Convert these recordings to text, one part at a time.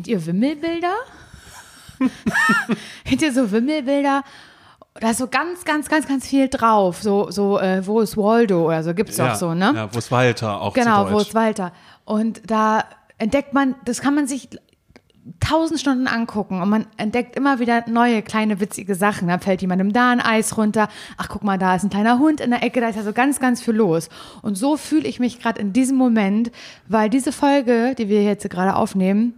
kennt ihr Wimmelbilder? kennt ihr so Wimmelbilder? Da ist so ganz, ganz, ganz, ganz viel drauf. So, so äh, wo ist Waldo oder so, gibt es ja, auch so, ne? Ja, wo ist Walter auch Genau, wo ist Walter? Und da entdeckt man, das kann man sich tausend Stunden angucken und man entdeckt immer wieder neue kleine witzige Sachen. Da fällt jemandem da ein Eis runter. Ach, guck mal, da ist ein kleiner Hund in der Ecke. Da ist ja so ganz, ganz viel los. Und so fühle ich mich gerade in diesem Moment, weil diese Folge, die wir jetzt gerade aufnehmen,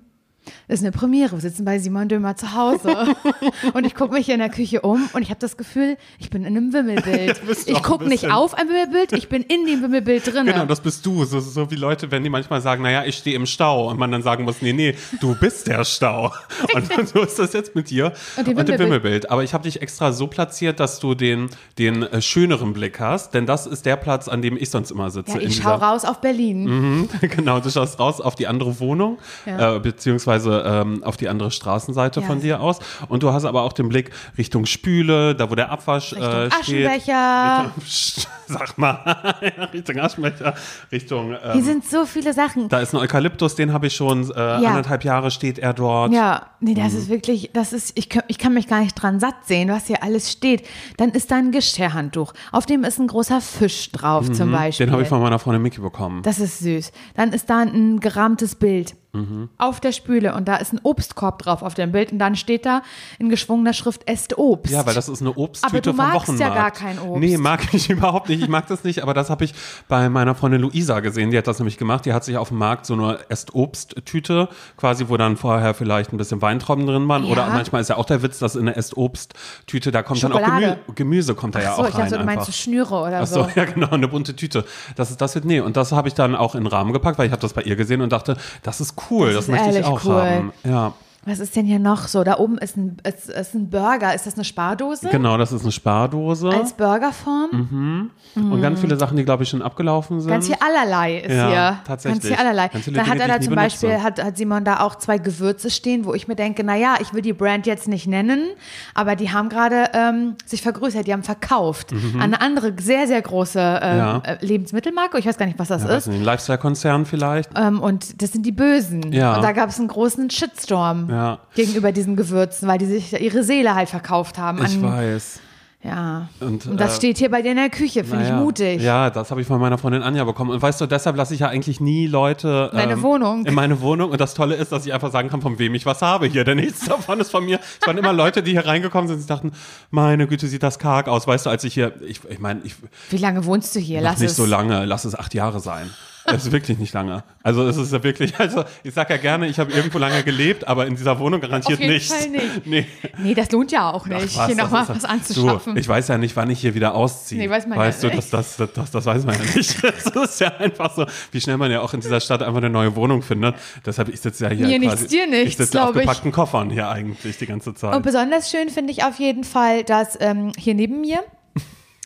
ist eine Premiere. Wir sitzen bei Simon Dömer zu Hause und ich gucke mich hier in der Küche um und ich habe das Gefühl, ich bin in einem Wimmelbild. Ich gucke nicht auf ein Wimmelbild, ich bin in dem Wimmelbild drin. Genau, das bist du. So, so wie Leute, wenn die manchmal sagen, naja, ich stehe im Stau und man dann sagen muss, nee, nee, du bist der Stau. Und dann, so ist das jetzt mit dir Und dem dem Wimmelbild. Aber ich habe dich extra so platziert, dass du den, den äh, schöneren Blick hast, denn das ist der Platz, an dem ich sonst immer sitze. ja, ich schaue raus auf Berlin. Mhm, genau, du schaust raus auf die andere Wohnung, Ja. äh, beziehungsweise ähm, auf die andere Straßenseite Ja. von dir aus. Und du hast aber auch den Blick Richtung Spüle, da wo der Abwasch Richtung äh, steht. Aschenbecher. Richtung, sag mal, ja, Richtung Aschenbecher, Richtung. Hier Ähm, sind so viele Sachen. da ist ein Eukalyptus, den habe ich schon, äh, anderthalb Jahre steht er dort. Ja, nee, Mhm. das ist wirklich, das ist, ich, kann- ich kann mich gar nicht dran satt sehen, was hier alles steht. Dann ist da ein Geschirrhandtuch. Auf dem ist ein großer Fisch drauf zum Beispiel. Mhm. Den habe ich von meiner Freundin Mickey bekommen. Das ist süß. Dann ist da ein gerahmtes Bild Mhm. auf der Spüle und da ist ein Obstkorb drauf auf dem Bild und dann steht da in geschwungener Schrift Esst Obst. Ja, weil das ist eine Obsttüte Aber du vom magst ja Wochenmarkt. gar kein Obst. Nee, mag ich überhaupt nicht. Ich mag das nicht, aber das habe ich bei meiner Freundin Luisa gesehen. Die hat das nämlich gemacht. Die hat sich auf dem Markt so eine Esst-Obst-Tüte, quasi, wo dann vorher vielleicht ein bisschen Weintrauben drin waren. Ja. Oder manchmal ist ja auch der Witz, dass in eine Esst-Obst-Tüte, da kommt dann auch Gemü Schokolade. Gemüse, kommt da ja Ach so, auch ich rein. dachte, du meinst so Schnüre oder Ach so, so. ja genau, eine bunte Tüte. Das ist das wird nee und das habe ich dann auch in den Rahmen gepackt, weil ich habe das bei ihr gesehen und dachte, das ist cool, das, Das möchte ich auch cool. haben. Ja, Was ist denn hier noch so? Da oben ist ein, ist, ist ein Burger. Ist das eine Spardose? genau, das ist eine Spardose Als Burgerform? und ganz viele Sachen, die glaube ich schon abgelaufen sind. Ganz hier allerlei ist Ja, hier. tatsächlich. Ganz hier allerlei. Ganz Da hat Dinge, er die da zum Beispiel, benutze. hat, hat Simon da auch zwei Gewürze stehen, wo ich mir denke, naja, ich will die Brand jetzt nicht nennen, aber die haben gerade ähm, sich vergrößert, die haben verkauft an eine andere sehr, sehr große ähm, Mhm. Ja. äh, Lebensmittelmarke. Ich weiß gar nicht, was das ja, ist. ein Lifestyle-Konzern vielleicht. Ähm, und das sind die Bösen. Ja. Und da gab es einen großen Shitstorm Ja. gegenüber diesen Gewürzen, weil die sich ihre Seele halt verkauft haben. Ich an, weiß. Ja. Und, Und, das äh, steht hier bei dir in der Küche, finde ich Naja. mutig. Ja, das habe ich von meiner Freundin Anja bekommen. Und weißt du, deshalb lasse ich ja eigentlich nie Leute ähm, Deine Wohnung. in meine Wohnung. Und das Tolle ist, dass ich einfach sagen kann, von wem ich was habe hier. Denn nichts davon ist von mir. Es waren immer Leute, die hier reingekommen sind und dachten, meine Güte, sieht das karg aus. Weißt du, als ich hier, ich, ich meine, ich Wie lange wohnst du hier? Lass nicht es. so lange, lass es acht Jahre sein. Es ist wirklich nicht lange. Also es ist ja wirklich, also ich sag ja gerne, ich habe irgendwo lange gelebt, aber in dieser Wohnung garantiert nicht. Fall nicht. Nee. Nee, das lohnt ja auch Ach, nicht, was, hier das nochmal ja- was anzuschaffen. Du, ich weiß ja nicht, wann ich hier wieder ausziehe. Nee, weiß man ja weißt du, nicht. das, das, das, das weiß man ja nicht. Das ist ja einfach so, wie schnell man ja auch in dieser Stadt einfach eine neue Wohnung findet. Deshalb, ich sitze ja hier Mir quasi, nichts, dir nichts, ich sitze auf glaub ich. gepackten Koffern hier eigentlich die ganze Zeit. Und besonders schön finde ich auf jeden Fall, dass ähm, hier neben mir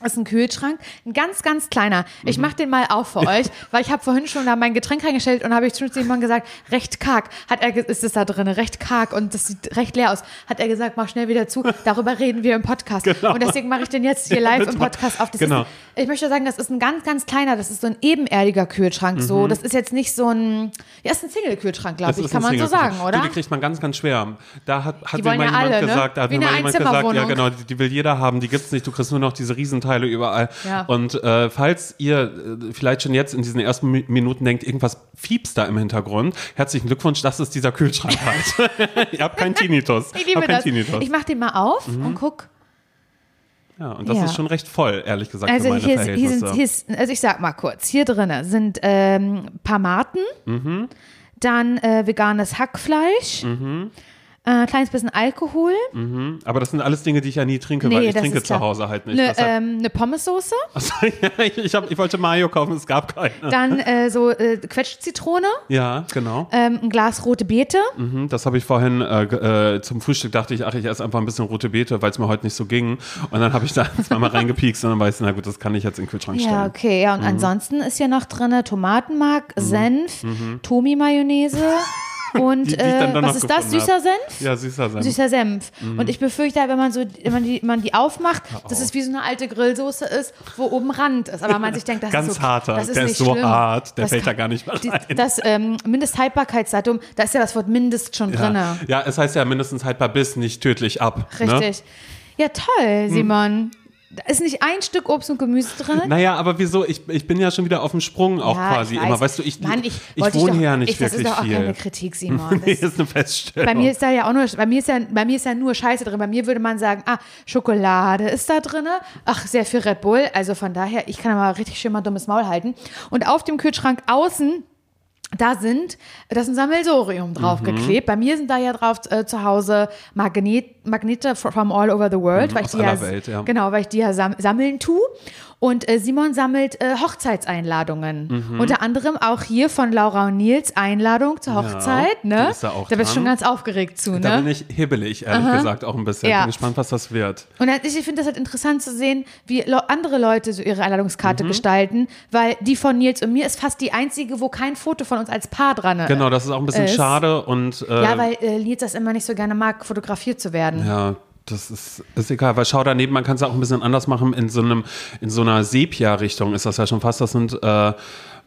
ist ein Kühlschrank, ein ganz, ganz kleiner. Mhm. Ich mache den mal auf für euch, weil ich habe vorhin schon da mein Getränk reingestellt und habe ich schon zu jemandem gesagt, recht karg. Hat er, ist es da drin, recht karg und das sieht recht leer aus. Hat er gesagt, mach schnell wieder zu. Darüber reden wir im Podcast. Genau. Und deswegen mache ich den jetzt hier live im. Podcast auf. Das Genau. ist ich möchte sagen, das ist ein ganz, ganz kleiner, das ist so ein ebenerdiger Kühlschrank. Mhm. So, das ist jetzt nicht so ein, ja, ist ein Single-Kühlschrank, glaube ich, kann man so sagen, oder? Die kriegt man ganz, ganz schwer. Da hat, hat Die mir mal ja jemand alle, ne? gesagt, da hat Wie mir mal jemand gesagt, ja genau, die, die will jeder haben, die gibt's nicht. Du kriegst nur noch diese Riesenteile überall. Ja. Und äh, falls ihr äh, vielleicht schon jetzt in diesen ersten Mi- Minuten denkt, irgendwas fiebst da im Hintergrund, herzlichen Glückwunsch, das ist dieser Kühlschrank halt. ihr habt keinen Tinnitus. Ich liebe das. Tinnitus. Ich mache den mal auf und guck. Ja, und das Ja. ist schon recht voll, ehrlich gesagt, für Also meine hier, hier, sind, hier ist, also ich sag mal kurz, hier drinne sind ähm, Parmaten, Mhm. dann äh, veganes Hackfleisch, Mhm. Äh, kleines bisschen Alkohol, Aber das sind alles Dinge, die ich ja nie trinke, weil ich trinke zu klar. Hause halt nicht. Eine ähm, ne Pommessoße, Achso, ja, ich, ich, hab, ich wollte Mayo kaufen, es gab keine. dann äh, so äh, Quetschzitrone, Ja, genau. ähm, ein Glas rote Beete, Mhm, Das habe ich vorhin äh, äh, zum Frühstück dachte ich, ach, ich esse einfach ein bisschen rote Beete, weil es mir heute nicht so ging. Und dann habe ich da zweimal reingepiekst und dann weiß ich, na gut, das kann ich jetzt in den Kühlschrank stellen. Ja, okay. Ja, und Mhm. ansonsten ist hier noch drin Tomatenmark, Senf, Tomi-Mayonnaise, Und Die- die äh, was ist das? Süßer. Senf? Ja, süßer Senf. Süßer Senf. Mhm. Und ich befürchte, wenn man so, wenn man die, man die aufmacht, dass es wie so eine alte Grillsoße ist, wo oben Rand ist. Aber man sich denkt, das Ganz ist so, harter. das ist Der ist so schlimm. hart, der Das fällt kann- da gar nicht mehr rein. Das ähm, Mindesthaltbarkeitsdatum, da ist ja das Wort Mindest schon drin. Ja. ja, es heißt ja mindestens haltbar bis, nicht tödlich ab. Ne? Richtig. Ja, toll, Simon. Da ist nicht ein Stück Obst und Gemüse drin. Naja, aber wieso? Ich, ich bin ja schon wieder auf dem Sprung auch Ja, quasi ich immer. weiß. Weißt du, ich, Mann, ich, ich wohne doch, hier ja nicht ich, das wirklich ist doch auch viel. keine Kritik, Simon. Nee, Das, ist eine Feststellung. bei mir ist da ja auch nur, bei mir ist ja, bei mir ist ja nur Scheiße drin. Bei mir würde man sagen, ah, Schokolade ist da drin. Ach, sehr viel Red Bull. Also von daher, ich kann aber richtig schön mal dummes Maul halten. Und auf dem Kühlschrank außen da sind, da ist ein Sammelsorium draufgeklebt. Mhm. Bei mir sind da ja drauf äh, zu Hause Magnet, Magnete from all over the world, weil ich Mhm, die ja, Welt, ja. genau, weil ich die ja sam sammeln tue. Und äh, Simon sammelt äh, Hochzeitseinladungen. Mhm. Unter anderem auch hier von Laura und Nils Einladung zur Hochzeit. die ne? da da bist du schon ganz aufgeregt zu, da ne? bin ich hibbelig, ehrlich gesagt, auch ein bisschen. Ja. Bin gespannt, was das wird. Und ich finde das halt interessant zu sehen, wie andere Leute so ihre Einladungskarte Mhm. gestalten, weil die von Nils und mir ist fast die einzige, wo kein Foto von uns als Paar dran ist. Genau, das ist auch ein bisschen Ist- schade und äh, Ja, weil äh, Nils das immer nicht so gerne mag, fotografiert zu werden. Ja, das ist, ist egal, weil schau daneben, man kann es auch ein bisschen anders machen. In so einem, in so einer Sepia-Richtung ist das ja schon fast. Das sind äh,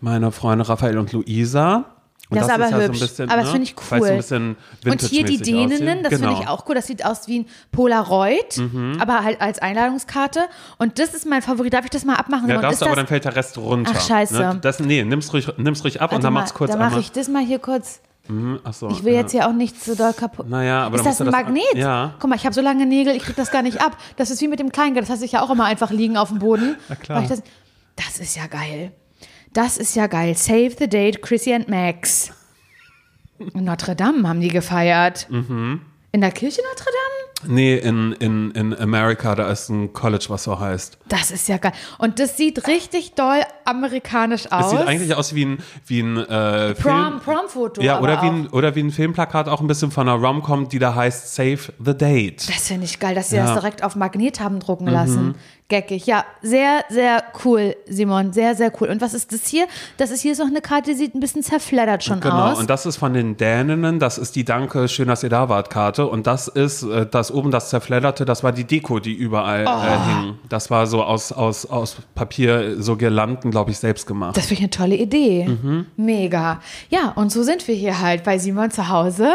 meine Freunde Raphael und Luisa. Und Das ist aber ja so ein hübsch. bisschen, Aber das ne, finde ich cool. ein bisschen Und hier die Däninnen, aussieht. das genau. Mhm. finde ich auch cool. Das sieht aus wie ein Polaroid, aber halt als Einladungskarte. Und das ist mein Favorit. Darf ich das mal abmachen? Ja, Und darfst ist du, aber das, dann fällt der Rest runter. Ach, scheiße. Ne? Das, nee, nimm's ruhig, nimm's ruhig ab und Warte dann mal, mach's kurz Dann mache ich das mal hier kurz. Ach so, Ich will ja. jetzt hier auch nicht so doll kaputt. Naja, aber ist das ein das- Magnet? Ja. Guck mal, ich habe so lange Nägel, ich krieg das gar nicht ab. Das ist wie mit dem Kleingeld. Das lasse ich ja auch immer einfach liegen auf dem Boden. Na klar. Das, das ist ja geil. Das ist ja geil. Save the date, Chrissy and Max. In Notre Dame haben die gefeiert. Mhm. In der Kirche Notre Dame? Nee, in, in, in Amerika, da ist ein College, was so heißt. Das ist ja geil. Und das sieht richtig doll amerikanisch aus. Es sieht eigentlich aus wie ein, wie ein äh, Film. Prom, Prom-Foto. Ja, oder wie, ein, oder wie ein Filmplakat auch ein bisschen von einer Rom-Com, die da heißt Save the Date. Das finde ich geil, dass sie Ja. Mhm. das direkt auf Magnet haben drucken lassen. Geckig. Ja, sehr, sehr cool, Simon. Sehr, sehr cool. Und was ist das hier? Das ist hier so eine Karte, die sieht ein bisschen zerfleddert schon Genau, aus. und das ist von den Däninnen, das ist die Danke, schön, dass ihr da wart Karte. Und das ist, äh, das oben, das zerfledderte, das war die Deko, die überall Oh. äh, hing. Das war so aus, aus, aus Papier, so Girlanden, glaube ich, selbst gemacht. das finde ich eine tolle Idee. Mhm. Mega. Ja, und so sind wir hier halt bei Simon zu Hause.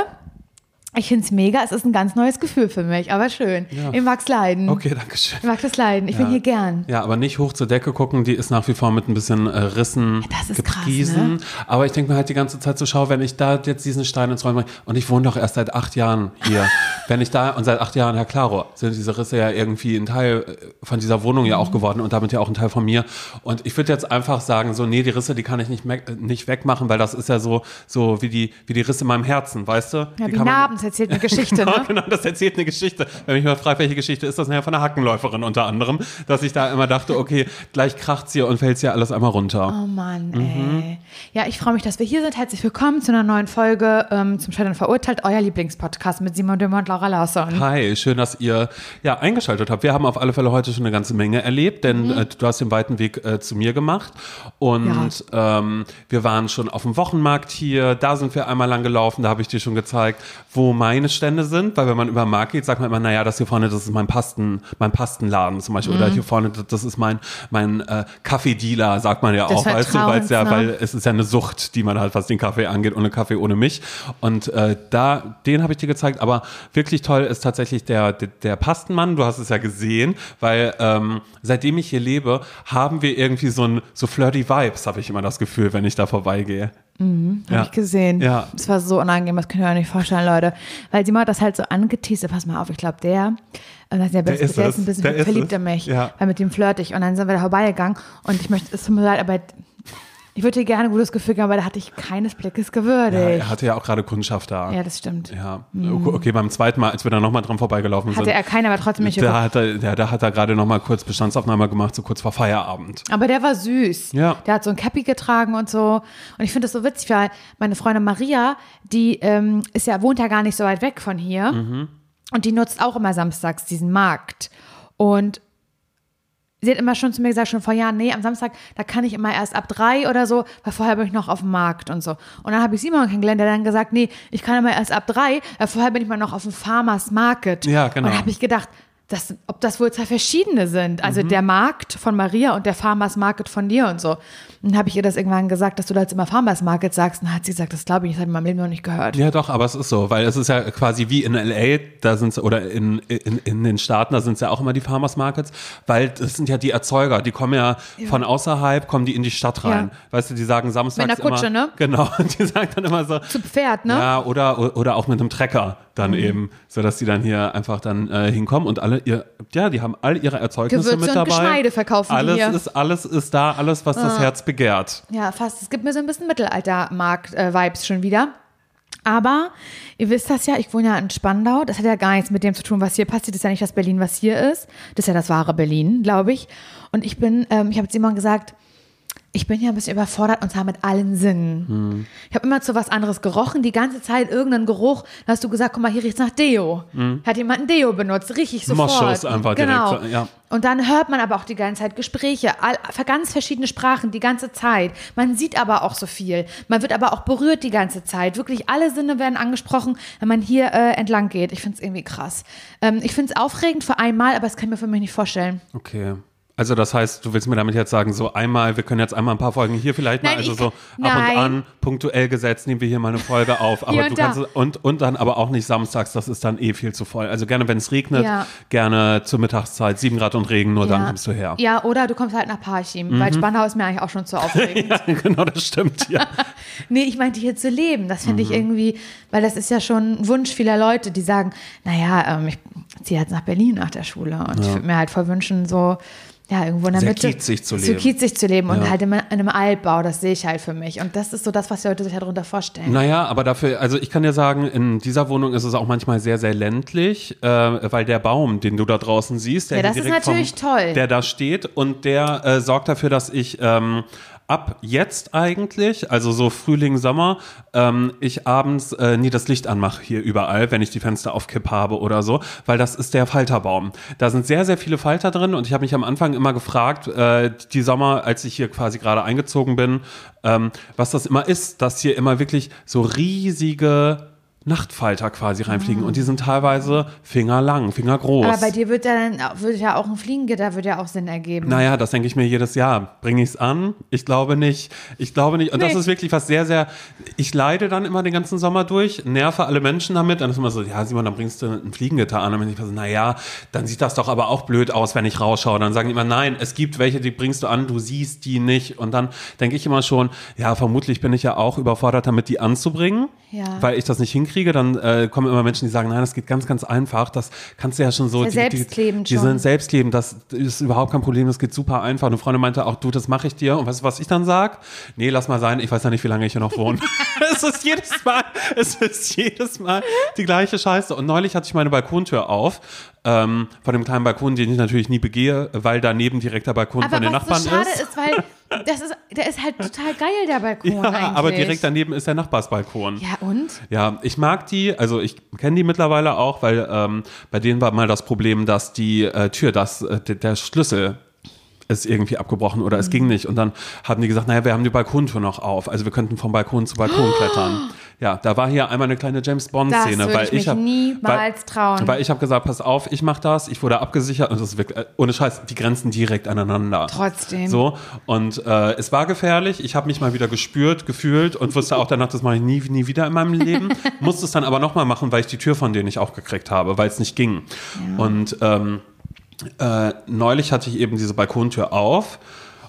Ich finde es mega. Es ist ein ganz neues Gefühl für mich, aber schön. Ich mag's leiden. Okay, danke schön. Ich mag das leiden. Ich bin hier gern. Ja, aber nicht hoch zur Decke gucken, die ist nach wie vor mit ein bisschen äh, Rissen Das ist krass, gepriesen. ne? Aber ich denke mir halt die ganze Zeit so, schau, wenn ich da jetzt diesen Stein ins Rollen bringe, und ich wohne doch erst seit acht Jahren hier, wenn ich da, und seit acht Jahren, Herr Claro, sind diese Risse ja irgendwie ein Teil äh, von dieser Wohnung ja auch Mhm. geworden und damit ja auch ein Teil von mir. Und ich würde jetzt einfach sagen, so, nee, die Risse, die kann ich nicht, äh, nicht wegmachen, weil das ist ja so, so wie die, wie die Risse in meinem Herzen, weißt du? Ja, die wie Narben, erzählt eine Geschichte, Genau, ne? genau, das erzählt eine Geschichte. Wenn mich mal fragt, welche Geschichte ist das, nachher von einer Hackenläuferin unter anderem, dass ich da immer dachte, okay, gleich kracht's hier und fällt's hier alles einmal runter. Oh Mann, Mhm. ey. Ja, ich freue mich, dass wir hier sind. Herzlich willkommen zu einer neuen Folge ähm, zum Scheitern verurteilt, euer Lieblingspodcast mit Simon Dümmer und Laura Larsson. Hi, schön, dass ihr ja eingeschaltet habt. Wir haben auf alle Fälle heute schon eine ganze Menge erlebt, denn Mhm. äh, du hast den weiten Weg äh, zu mir gemacht und ähm, wir waren schon auf dem Wochenmarkt hier. Da sind wir einmal lang gelaufen. Da habe ich dir schon gezeigt, wo meine Stände sind, weil wenn man über den Markt geht, sagt man immer, naja, das hier vorne, das ist mein Pasten, mein Pastenladen zum Beispiel, Mhm. oder hier vorne, das- das ist mein mein äh, Kaffeedealer, sagt man ja Des auch, weißt du, weil es ja, ne? weil es ist ja eine Sucht, die man hat, was den Kaffee angeht, ohne Kaffee, ohne mich. Und äh, da, den habe ich dir gezeigt. Aber wirklich toll ist tatsächlich der, der, der Pastenmann. Du hast es ja gesehen, weil ähm, seitdem ich hier lebe, haben wir irgendwie so ein so flirty Vibes, habe ich immer das Gefühl, wenn ich da vorbeigehe. Habe ich gesehen. Ja. Das war so unangenehm, das könnt ihr euch nicht vorstellen, Leute. Weil Simon hat das halt so angeteasert. Pass mal auf, ich glaube, der, äh, der, der, ist der ist ein bisschen Der verliebt in mich. Ja. Weil mit dem flirte ich. Und dann sind wir da vorbeigegangen. Und ich möchte, es tut mir leid, aber ich würde dir gerne ein gutes Gefühl geben, aber da hatte ich keines Blickes Ja, gewürdigt. er hatte ja auch gerade Kundschaft da. Ja, das stimmt. Ja, okay, beim zweiten Mal, als wir da nochmal dran vorbeigelaufen sind. Hatte er keinen, aber trotzdem nicht da hat er, ja, da hat er gerade nochmal kurz Bestandsaufnahme gemacht, so kurz vor Feierabend. Aber der war süß. Ja. Der hat so ein Cappy getragen und so. Und ich finde das so witzig, weil meine Freundin Maria, die ähm, ist ja, wohnt ja gar nicht so weit weg von hier. Und die nutzt auch immer samstags diesen Markt. Und sie hat immer schon zu mir gesagt, schon vor Jahren, nee, am Samstag, da kann ich immer erst ab drei oder so, weil vorher bin ich noch auf dem Markt und so. Und dann habe ich Simon kennengelernt, der dann gesagt, nee, ich kann immer erst ab drei, weil vorher bin ich mal noch auf dem Farmers Market. Ja, genau. Und dann habe ich gedacht, das, ob das wohl zwei verschiedene sind. Also der Markt von Maria und der Farmers Market von dir und so. Und dann habe ich ihr das irgendwann gesagt, dass du da jetzt immer Farmers Market sagst. Und dann hat sie gesagt, das glaube ich, das habe ich in meinem Leben noch nicht gehört. Ja, doch, aber es ist so, weil es ist ja quasi wie in LA, da sind oder in, in, in den Staaten, da sind es ja auch immer die Farmers Markets, weil das sind ja die Erzeuger, die kommen ja, von außerhalb, kommen die in die Stadt rein. Ja. Weißt du, die sagen samstags Mit einer Kutsche, immer, ne? Genau, und die sagen dann immer so, Zu Pferd, ne? ja, oder, oder auch mit einem Trecker dann Mhm. eben, so dass die dann hier einfach dann äh, hinkommen und alle ihr, ja, die haben all ihre Erzeugnisse Gewürze mit und dabei. Geschmeide verkaufen alles hier. ist alles ist da, alles was das Herz begehrt. Ja, fast. Es gibt mir so ein bisschen Mittelalter-Markt-Vibes schon wieder. Aber ihr wisst das ja, ich wohne ja in Spandau. Das hat ja gar nichts mit dem zu tun, was hier passiert. Das ist ja nicht das Berlin, was hier ist. Das ist ja das wahre Berlin, glaube ich. Und ich bin, ähm, ich habe Simon gesagt, ich bin ja ein bisschen überfordert und zwar mit allen Sinnen. Hm. Ich habe immer zu was anderes gerochen, die ganze Zeit irgendeinen Geruch. Da hast du gesagt, guck mal, hier riecht's nach Deo. Hat jemand ein Deo benutzt, riech ich sofort. Hm. Moschus einfach direkt genau. so, ja. Und dann hört man aber auch die ganze Zeit Gespräche, all, ganz verschiedene Sprachen, die ganze Zeit. Man sieht aber auch so viel. Man wird aber auch berührt die ganze Zeit. Wirklich alle Sinne werden angesprochen, wenn man hier äh, entlang geht. Ich finde es irgendwie krass. Ähm, ich finde es aufregend für einmal, aber das kann ich mir für mich nicht vorstellen. Okay. Also das heißt, du willst mir damit jetzt sagen, so einmal, wir können jetzt einmal ein paar Folgen hier vielleicht mal, Nein, also ich- so ab nein. und an, punktuell gesetzt, nehmen wir hier mal eine Folge auf, aber du da. kannst und, und dann aber auch nicht samstags, das ist dann eh viel zu voll. Also gerne, wenn es regnet, Ja. gerne zur Mittagszeit, sieben Grad und Regen, nur dann Ja. kommst du her. Ja, oder du kommst halt nach Parchim, weil Spandau ist mir eigentlich auch schon zu aufregend. Ja, genau, das stimmt, ja. Nee, ich meinte hier zu leben. Das finde ich Mhm. irgendwie, weil das ist ja schon ein Wunsch vieler Leute, die sagen, naja, ähm, ich ziehe jetzt nach Berlin nach der Schule und ich würde mir halt voll wünschen, so, ja, irgendwo in der Sehr Mitte. kiezig zu leben. kiezig zu leben und Ja. halt in einem Altbau, das sehe ich halt für mich. Und das ist so das, was die Leute sich darunter vorstellen. Naja, aber dafür, also ich kann dir sagen, in dieser Wohnung ist es auch manchmal sehr, sehr ländlich, äh, weil der Baum, den du da draußen siehst, der Ja, das ist natürlich vom, toll. der da steht und der äh, sorgt dafür, dass ich ähm, ab jetzt eigentlich, also so Frühling, Sommer, ähm, ich abends äh, nie das Licht anmache hier überall, wenn ich die Fenster auf Kipp habe oder so, weil das ist der Falterbaum. Da sind sehr, sehr viele Falter drin und ich habe mich am Anfang immer gefragt, äh, die Sommer, als ich hier quasi gerade eingezogen bin, ähm, was das immer ist, dass hier immer wirklich so riesige Nachtfalter quasi reinfliegen und die sind teilweise fingerlang, fingergroß. Aber bei dir wird dann würde ja auch ein Fliegengitter würde ja auch Sinn ergeben. Naja, das denke ich mir jedes Jahr. Bringe ich es an? Ich glaube nicht. Ich glaube nicht. Und das Nee. ist wirklich was sehr, sehr. Ich leide dann immer den ganzen Sommer durch, nerve alle Menschen damit. Dann ist immer so, ja, Simon, dann bringst du ein Fliegengitter an. Und dann bin ich so, naja, dann sieht das doch aber auch blöd aus, wenn ich rausschaue. Dann sagen die immer, nein, es gibt welche, die bringst du an, du siehst die nicht. Und dann denke ich immer schon, ja, vermutlich bin ich ja auch überfordert damit, die anzubringen, Ja. weil ich das nicht hinkriege. Dann äh, kommen immer Menschen, die sagen, nein, das geht ganz, ganz einfach. Das kannst du ja schon so. Ist ja die, die, selbstklebend die sind selbstklebend, das ist überhaupt kein Problem, das geht super einfach. Eine Freundin meinte auch, du, das mache ich dir. Und weißt du, was ich dann sag? Nee, lass mal sein, ich weiß ja nicht, wie lange ich hier noch wohne. es ist jedes Mal, es ist jedes Mal die gleiche Scheiße. Und neulich hatte ich meine Balkontür auf, ähm, von dem kleinen Balkon, den ich natürlich nie begehe, weil daneben direkt der Balkon aber von den Nachbarn so schade ist. ist, weil das ist, der ist halt total geil, der Balkon Ja, eigentlich. aber direkt daneben ist der Nachbarsbalkon. Ja, und? Ja, ich mag die, also ich kenne die mittlerweile auch, weil ähm, bei denen war mal das Problem, dass die äh, Tür, dass äh, der, Schlüssel ist irgendwie abgebrochen oder es Mhm. ging nicht. Und dann haben die gesagt, naja, wir haben die Balkontür noch auf. Also wir könnten vom Balkon zu Balkon klettern. Ja, da war hier einmal eine kleine James Bond-Szene. Das würde weil ich mich hab, niemals weil, trauen. Weil ich habe gesagt, pass auf, ich mache das. Ich wurde abgesichert und das ist wirklich, äh, ohne Scheiß, die grenzen direkt aneinander. Trotzdem. So, und äh, es war gefährlich. Ich habe mich mal wieder gespürt, gefühlt und wusste auch danach, das mache ich nie, nie wieder in meinem Leben. Musste es dann aber nochmal machen, weil ich die Tür von denen nicht auch gekriegt habe, weil es nicht ging. Und ähm, äh, neulich hatte ich eben diese Balkontür auf,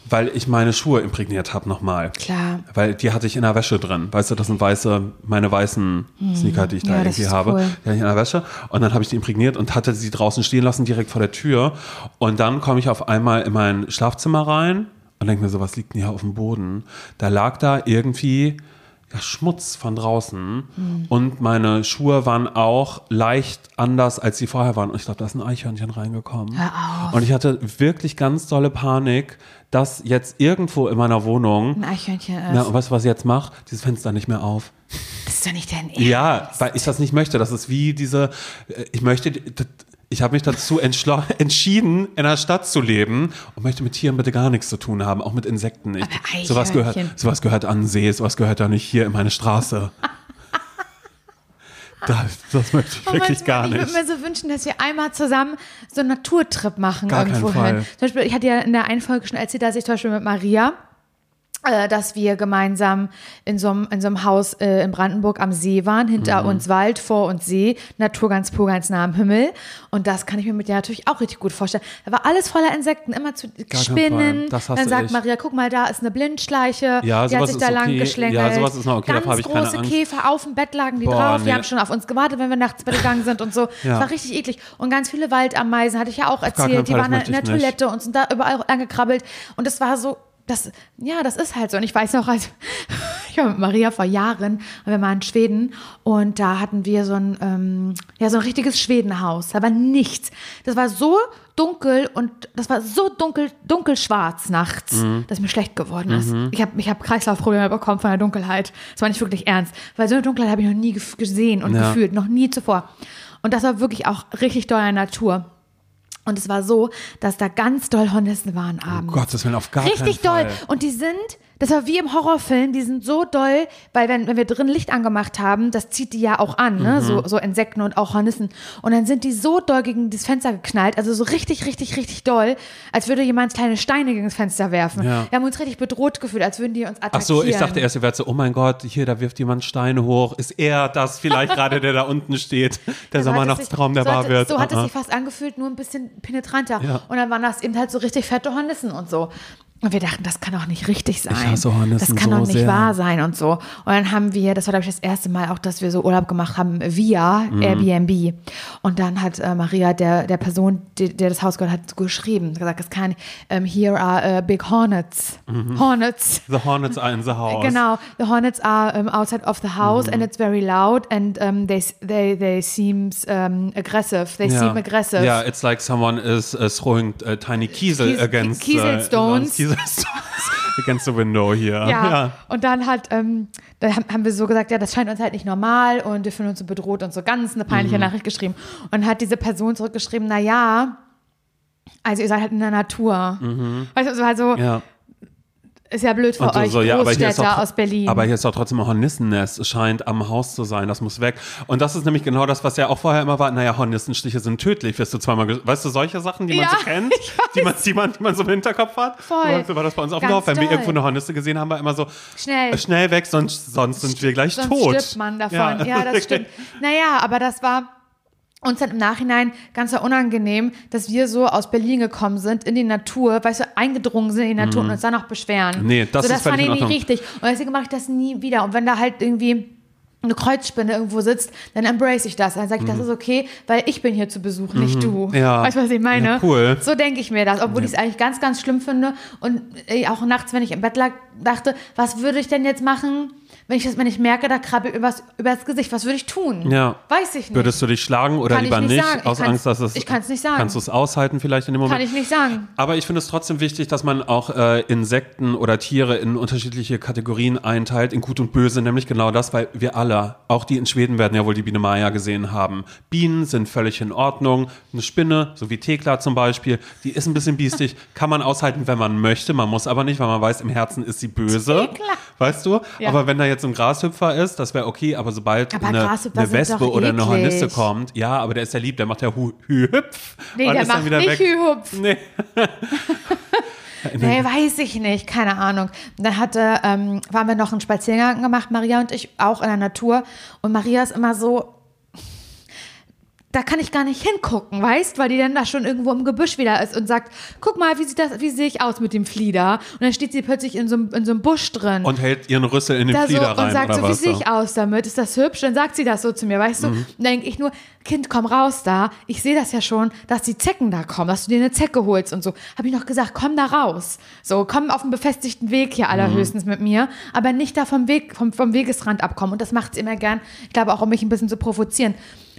weil ich meine Schuhe imprägniert habe nochmal. Klar. Weil die hatte ich in der Wäsche drin. Weißt du, das sind weiße, meine weißen Sneaker, die ich da Hm. Ja, irgendwie habe. cool. Die hatte ich in der Wäsche. Und dann habe ich die imprägniert und hatte sie draußen stehen lassen, direkt vor der Tür. Und dann komme ich auf einmal in mein Schlafzimmer rein und denke mir so, was liegt denn hier auf dem Boden? Da lag da irgendwie ja, Schmutz von draußen Hm. und meine Schuhe waren auch leicht anders, als sie vorher waren. Und ich glaube, da ist ein Eichhörnchen reingekommen. Und ich hatte wirklich ganz dolle Panik, dass jetzt irgendwo in meiner Wohnung Ein Eichhörnchen ist. ja, und weißt du, was ich jetzt mache? Dieses Fenster nicht mehr auf. Das ist doch nicht dein Ernst. Ja, weil ich das nicht möchte. Das ist wie diese, äh, ich möchte, Ich habe mich dazu entschieden, in einer Stadt zu leben und möchte mit Tieren bitte gar nichts zu tun haben, auch mit Insekten. Ich, Aber sowas, gehört, sowas gehört an den See, sowas gehört ja nicht hier in meine Straße. das, das möchte ich Oh, wirklich Mann, gar ich nicht. würde mir so wünschen, dass wir einmal zusammen so einen Naturtrip machen Gar irgendwo hin. Zum Beispiel, ich hatte ja in der einen Folge schon erzählt, dass ich zum Beispiel mit Maria dass wir gemeinsam in so einem, in so einem Haus äh, in Brandenburg am See waren, hinter Mhm. uns Wald, vor uns See, Natur ganz pur, ganz nah am Himmel. Und das kann ich mir mit dir natürlich auch richtig gut vorstellen. Da war alles voller Insekten, immer zu keinen Spinnen. Dann sagt ich. Maria, guck mal, da ist eine Blindschleiche. Ja, die hat sich da lang okay. geschlängelt. Ja, sowas ist noch okay, Ganz große. Käfer auf dem Bett lagen die Boah, drauf. Die nee. haben schon auf uns gewartet, wenn wir nachts ins Bett gegangen sind und so. Ja. Das war richtig eklig. Und ganz viele Waldameisen hatte ich ja auch erzählt. Die waren in der nicht. Toilette und sind da überall angekrabbelt. Und das war so, das, ja, das ist halt so. Und ich weiß noch, als ich war mit Maria vor Jahren, und wir waren in Schweden und da hatten wir so ein, ähm, ja, so ein richtiges Schwedenhaus. Da war nichts. Das war so dunkel und das war so dunkel, dunkelschwarz nachts, Mhm. dass mir schlecht geworden ist. Ich habe ich hab Kreislaufprobleme bekommen von der Dunkelheit. Das war nicht wirklich ernst, weil so eine Dunkelheit habe ich noch nie gesehen und Ja. gefühlt, noch nie zuvor. Und das war wirklich auch richtig doll in der Natur. Und es war so, dass da ganz doll Hornissen waren abends. Oh Gott, das will auf gar Richtig keinen doll. Fall. Und die sind, das war wie im Horrorfilm, die sind so doll, weil wenn, wenn wir drin Licht angemacht haben, das zieht die ja auch an, ne? Mhm. so, so Insekten und auch Hornissen. Und dann sind die so doll gegen das Fenster geknallt, also so richtig, richtig, richtig doll, als würde jemand kleine Steine gegen das Fenster werfen. Ja. Wir haben uns richtig bedroht gefühlt, als würden die uns attackieren. Ach so, ich dachte erst, ihr werdet so, oh mein Gott, hier, da wirft jemand Steine hoch. Ist er das vielleicht gerade, der da unten steht? Der So es Sommernachtstraum, der so wahr wird. So hat es Ah, sich fast angefühlt, nur ein bisschen penetranter. Ja. Und dann waren das eben halt so richtig fette Hornissen und so. Und wir dachten, das kann doch nicht richtig sein. Ich hasse Hornissen Das kann so doch nicht sehr. wahr sein und so. Und dann haben wir, das war glaube ich das erste Mal auch, dass wir so Urlaub gemacht haben via Mhm. Airbnb. Und dann hat äh, Maria, der, der Person, die, der das Haus gehört hat, geschrieben, gesagt, das kann, ähm, here are uh, big hornets. Hornets. The Hornets are in the house. Genau, the hornets are um, outside of the house Mhm. and it's very loud and um, they they they seems um, aggressive. They seem aggressive. Yeah, it's like someone is uh, throwing uh, tiny Kiesel Kies- against Kieselstones. Uh, Kieselstones against the window here. Ja, und dann hat, ähm, dann haben- wir so gesagt, ja, das scheint uns halt nicht normal und wir fühlen uns so bedroht und so ganz eine Mhm. peinliche Nachricht geschrieben. Und hat diese Person zurückgeschrieben, na ja, also ihr seid halt in der Natur. Weißt du, so halt so, Mhm. Ja. Ist ja blöd für du euch so, ja, aber hier ist Großstädter doch, aus Berlin. Aber hier ist doch trotzdem ein Hornissennest. Es scheint am Haus zu sein. Das muss weg. Und das ist nämlich genau das, was ja auch vorher immer war. Naja, Hornissenstiche sind tödlich. Wirst du zweimal, weißt du, solche Sachen, die man Ja, so kennt, die man, die, man, die man so im Hinterkopf hat. Voll. So war das bei uns auf dem Dorf. Wenn wir irgendwo eine Hornisse gesehen haben, war immer so, Schnell. äh, schnell weg, sonst, sonst sind wir gleich Sonst tot. stirbt man davon. Ja, das stimmt. Naja, aber das war uns dann im Nachhinein ganz unangenehm, dass wir so aus Berlin gekommen sind, in die Natur, weißt du, eingedrungen sind in die Natur und uns dann noch beschweren. Mhm. Nee, das so, ist das fand ich nicht richtig. Und deswegen mache ich das nie wieder. Und wenn da halt irgendwie eine Kreuzspinne irgendwo sitzt, dann embrace ich das. Dann sage ich, das ist okay, weil ich bin hier zu Besuch, nicht du. Mhm. Ja. Weißt du, was ich meine? Ja, cool. So denke ich mir das, obwohl ich es eigentlich ganz, ganz schlimm finde. Und äh, auch nachts, wenn ich im Bett lag, dachte, was würde ich denn jetzt machen, wenn ich, das, wenn ich merke, da krabbelt übers, übers Gesicht, was würde ich tun? Ja. Weiß ich nicht. Würdest du dich schlagen oder Kann lieber nicht nicht? Aus Angst, dass es. ich kann's nicht sagen. Kannst du es aushalten vielleicht in dem Moment? Kann ich nicht sagen. Aber ich finde es trotzdem wichtig, dass man auch äh, Insekten oder Tiere in unterschiedliche Kategorien einteilt, in gut und böse, nämlich genau das, weil wir alle, auch die in Schweden werden ja wohl die Biene Maya gesehen haben. Bienen sind völlig in Ordnung. Eine Spinne, so wie Thekla zum Beispiel, die ist ein bisschen biestig, kann man aushalten, wenn man möchte, man muss aber nicht, weil man weiß, im Herzen ist sie böse. Thekla. Weißt du? Ja. Aber wenn da jetzt so ein Grashüpfer ist, das wäre okay, aber sobald Aber eine, eine Wespe oder eine. Hornisse kommt, ja, aber der ist ja lieb, der macht ja Hu Hü Hüpf. Nee, der macht wieder nicht weg. Hü-Hupf. Nee. Nee, weiß ich nicht, keine Ahnung. Und Dann hatte, ähm, waren wir noch einen Spaziergang gemacht, Maria und ich, auch in der Natur. Und Maria ist immer so, da kann ich gar nicht hingucken, weißt, weil die dann da schon irgendwo im Gebüsch wieder ist und sagt, guck mal, wie sieht das, wie sehe ich aus mit dem Flieder? Und dann steht sie plötzlich in so, einem- in so einem Busch drin. Und hält ihren Rüssel in den da so Flieder rein und sagt so, wie sehe ich aus damit? Ist das hübsch? Dann sagt sie das so zu mir, weißt du? Und dann denke ich nur, Kind, komm raus da. Ich sehe das ja schon, dass die Zecken da kommen, dass du dir eine Zecke holst und so. Habe ich noch gesagt, komm da raus. So, komm auf den befestigten Weg hier allerhöchstens mit mir, aber nicht da vom Weg, vom, vom Wegesrand abkommen. Und das macht sie immer gern. Ich glaube auch, um mich ein bisschen zu provozieren.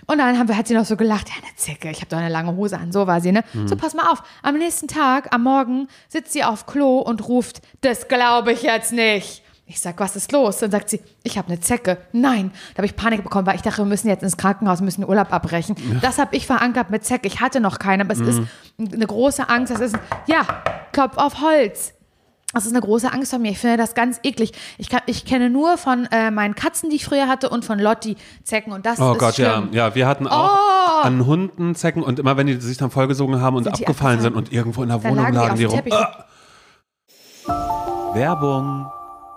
Und dann haben wir, hat sie noch so gelacht, ja, eine Zecke, ich habe doch eine lange Hose an, so war sie, ne? So, pass mal auf, am nächsten Tag, am Morgen, sitzt sie auf Klo und ruft, das glaube ich jetzt nicht. Ich sag, was ist los? Dann sagt sie, ich habe eine Zecke. Nein, da habe ich Panik bekommen, weil ich dachte, wir müssen jetzt ins Krankenhaus, müssen den Urlaub abbrechen. Das habe ich verankert mit Zecke. Ich hatte noch keine, aber es ist eine große Angst. Das ist, ja, Klopf auf Holz. Das ist eine große Angst von mir. Ich finde das ganz eklig. Ich, kann, ich kenne nur von äh, meinen Katzen, die ich früher hatte, und von Lotti Zecken. Und das Oh ist Gott, schlimm. ja. Ja, wir hatten auch an Hunden Zecken und immer wenn die sich dann vollgesogen haben und Sind abgefallen sind und irgendwo in der Dann Wohnung lagen die lagen die rum. Ah. Werbung.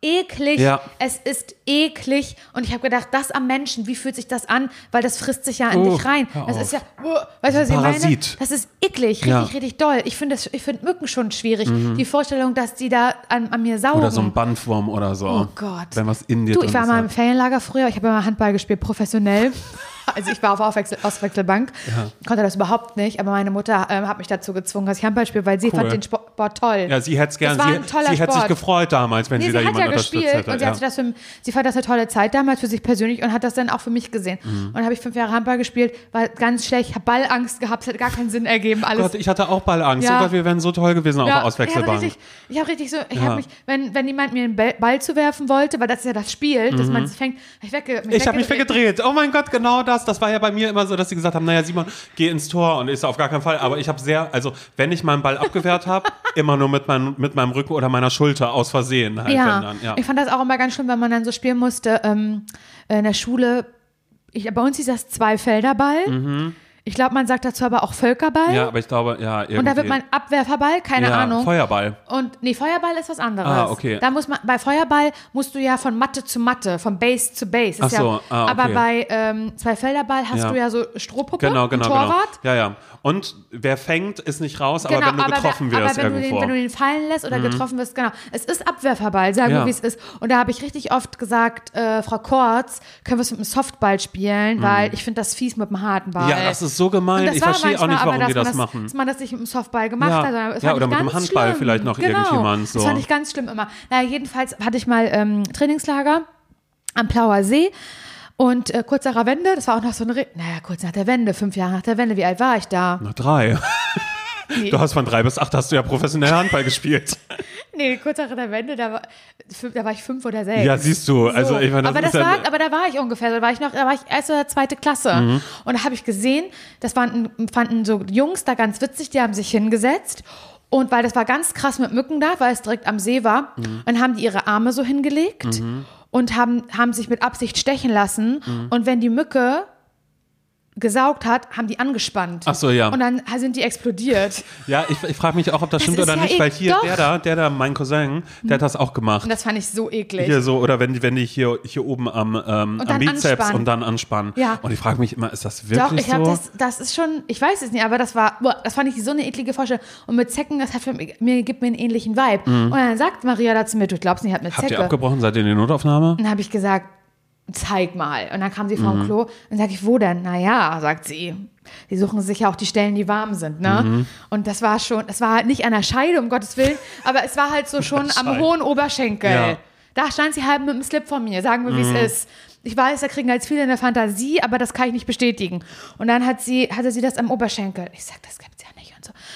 Eklig. Ja. Es ist eklig. Und ich habe gedacht, das am Menschen, wie fühlt sich das an? Weil das frisst sich ja in Oh, dich rein. Das auf. ist ja, uh, weißt du, was ich meine? Das ist eklig, richtig, Ja. richtig doll. Ich finde das- ich finde Mücken schon schwierig. Die Vorstellung, dass die da an, an mir saugen. Oder so ein Bandwurm oder so. Oh Gott. Wenn was in dir Du, ich war mal im Ferienlager früher. Ich habe immer Handball gespielt, professionell. Also ich war auf Auswechsel, Auswechselbank, konnte das überhaupt nicht, aber meine Mutter ähm, hat mich dazu gezwungen, dass ich Handball spiele, weil sie Cool. fand den Sport toll. Ja, sie hätte es gern. Sie, sie hätte sich gefreut damals, wenn Nee, sie sie da hat jemand ja unterstützt gespielt hätte. und sie, ja. das für, sie fand das eine tolle Zeit damals für sich persönlich und hat das dann auch für mich gesehen. Mhm. Und dann habe ich fünf Jahre Handball gespielt, war ganz schlecht, habe Ballangst gehabt, es hat gar keinen Sinn ergeben, alles. Gott, ich hatte auch Ballangst. Ja. Oh Gott, wir wären so toll gewesen auf der ich habe Auswechselbank. richtig, ich habe richtig so, ich Ja. habe mich, wenn, wenn jemand mir einen Ball, zuwerfen wollte, weil das ist ja das Spiel, dass man es fängt, hab ich Mhm. Ich habe mich weggedreht. Oh mein Gott, genau das. Das war ja bei mir immer so, dass sie gesagt haben, naja, Simon, geh ins Tor. Und so, auf gar keinen Fall. Aber ich habe sehr, also wenn ich meinen Ball abgewehrt habe, immer nur mit, mein, mit meinem Rücken oder meiner Schulter aus Versehen. Halt, Ja. dann, ja. ich fand das auch immer ganz schlimm, wenn man dann so spielen musste ähm, in der Schule. Ich, bei uns hieß das Zweifelderball. Ich glaube, man sagt dazu aber auch Völkerball. Mhm. ja, aber ich glaube, ja, irgendwie. Und da wird man Abwerferball, keine ja, Ahnung. Feuerball. Und nee, Feuerball ist was anderes. Ah, okay. Da muss man bei Feuerball musst du ja von Matte zu Matte, von Base zu Base. Ach so, ja, ah, okay. Aber bei ähm, Zweifelderball hast Ja. du ja so Strohpuppe, Genau, genau, genau. Torwart. Ja, ja. Und wer fängt, ist nicht raus, aber Genau, wenn du getroffen wer, wirst aber wenn du, den, irgendwo. wenn du den fallen lässt oder getroffen wirst, genau. Es ist Abwerferball, sagen Ja. wir, wie es ist. Und da habe ich richtig oft gesagt, äh, Frau Kortz, können wir es mit dem Softball spielen, weil ich finde das fies mit dem harten Ball. Mhm. ja, das ist so gemein. Das Ich war verstehe auch nicht, aber, warum dass die das man machen. Dass man das nicht dem Softball gemacht Ja. hat. das Ja, oder mit dem Handball schlimm. vielleicht noch genau. irgendjemand so. Das fand ich ganz schlimm immer. Naja, jedenfalls hatte ich mal ähm, Trainingslager am Plauer See. Und äh, kurz nach der Wende, das war auch noch so ein, Re naja, kurz nach der Wende, fünf Jahre nach der Wende, wie alt war ich da? Na, drei. Nee. Du hast von drei bis acht hast du ja professionell Handball gespielt. Nee, kurz nach der Wende, da war, da war ich fünf oder sechs. Ja, siehst du. Also So. ich meine, das aber, das ja, war, aber da war ich ungefähr, da war ich noch, da war ich erste oder zweite Klasse. Mhm. Und da habe ich gesehen, das fanden, fanden so Jungs da ganz witzig, die haben sich hingesetzt. Und weil das war ganz krass mit Mücken da, weil es direkt am See war, Mhm. dann haben die ihre Arme so hingelegt und haben, haben sich mit Absicht stechen lassen. Mhm. Und wenn die Mücke gesaugt hat, haben die angespannt. Ach so, ja. Und dann sind die explodiert. Ja, ich, ich frage mich auch, ob das, stimmt ist oder ja nicht, eh- weil hier doch. der da, der da, mein Cousin, der hat das auch gemacht. Und das fand ich so eklig. Hier so, oder wenn die, wenn die hier, hier oben am, ähm, am Bizeps anspannen. und dann anspannen. Ja. Und ich frage mich immer, ist das Doch, wirklich ich habe so? das, das ist schon, ich weiß es nicht, aber das war, boah, das fand ich so eine eklige Vorstellung. Und mit Zecken, das hat für mich, mir, gibt mir einen ähnlichen Vibe. Und dann sagt Maria dazu mir, du glaubst nicht, hat mit Mhm. Habt ihr Zecke. abgebrochen? Seid ihr in die Notaufnahme? Und dann habe ich gesagt, zeig mal. Und dann kam sie vom Mhm. Klo und sage ich, wo denn? Naja, sagt sie. Die suchen sich ja auch die Stellen, die warm sind, ne? Mhm. Und das war schon, das war halt nicht an der Scheide, um Gottes Willen, aber es war halt so schon am hohen Oberschenkel. Ja. Da stand sie halb mit dem Slip vor mir, sagen wir, wie Mhm. es ist. Ich weiß, da kriegen jetzt viele eine Fantasie, aber das kann ich nicht bestätigen. Und dann hat sie, hatte sie das am Oberschenkel. Ich sag, das gibt's ja nicht.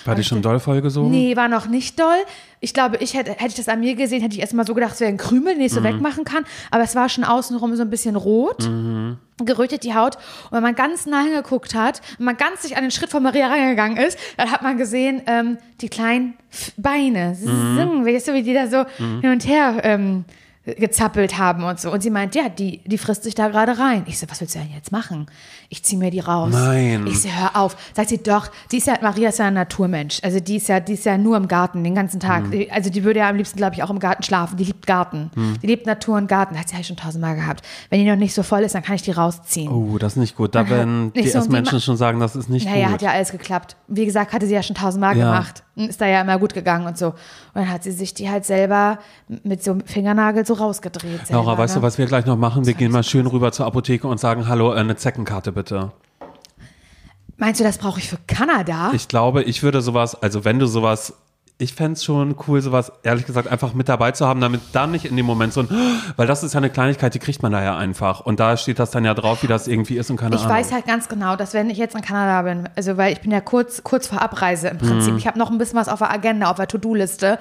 War die schon doll vollgesogen? Nee, war noch nicht doll. Ich glaube, ich hätte, hätte ich das an mir gesehen, hätte ich erstmal so gedacht, es wäre ein Krümel, den ich so Mhm. wegmachen kann. Aber es war schon außenrum so ein bisschen rot, Mhm. gerötet die Haut. Und wenn man ganz nah hingeguckt hat, wenn man ganz sich an den Schritt von Maria rangegangen ist, dann hat man gesehen, ähm, die kleinen Beine, Mhm. weißt du, wie die da so hin und her ähm, gezappelt haben und so. Und sie meint, ja, die, die frisst sich da gerade rein. Ich so, was willst du denn jetzt machen? Ich zieh mir die raus. Nein. Ich so, hör auf. Sagt sie, doch, die ist ja, Maria ist ja ein Naturmensch. Also die ist ja, die ist ja nur im Garten den ganzen Tag. Mhm. Also die würde ja am liebsten, glaube ich, auch im Garten schlafen. Die liebt Garten. Mhm. Die liebt Natur und Garten. Hat sie ja schon tausendmal gehabt. Wenn die noch nicht so voll ist, dann kann ich die rausziehen. Oh, das ist nicht gut. Da werden die so, ersten Menschen schon sagen, das ist nicht Naja, gut. hat ja alles geklappt. Wie gesagt, hatte sie ja schon tausendmal Ja. gemacht. Und ist da ja immer gut gegangen und so. Und dann hat sie sich die halt selber mit so einem Fingernagel so rausgedreht. Selber, Laura, weißt ne? du, was wir gleich noch machen? Wir gehen mal schön rüber zur Apotheke und sagen, hallo, äh, eine Zeckenkarte bitte. Meinst du, das brauche ich für Kanada? Ich glaube, ich würde sowas, also wenn du sowas, ich fände es schon cool, sowas ehrlich gesagt einfach mit dabei zu haben, damit dann nicht in dem Moment so ein, weil das ist ja eine Kleinigkeit, die kriegt man da ja einfach. Und da steht das dann ja drauf, wie das irgendwie ist und keine Ich Ahnung. weiß halt ganz genau, dass wenn ich jetzt in Kanada bin, also weil ich bin ja kurz, kurz vor Abreise im Prinzip, ich habe noch ein bisschen was auf der Agenda, auf der To-Do-Liste,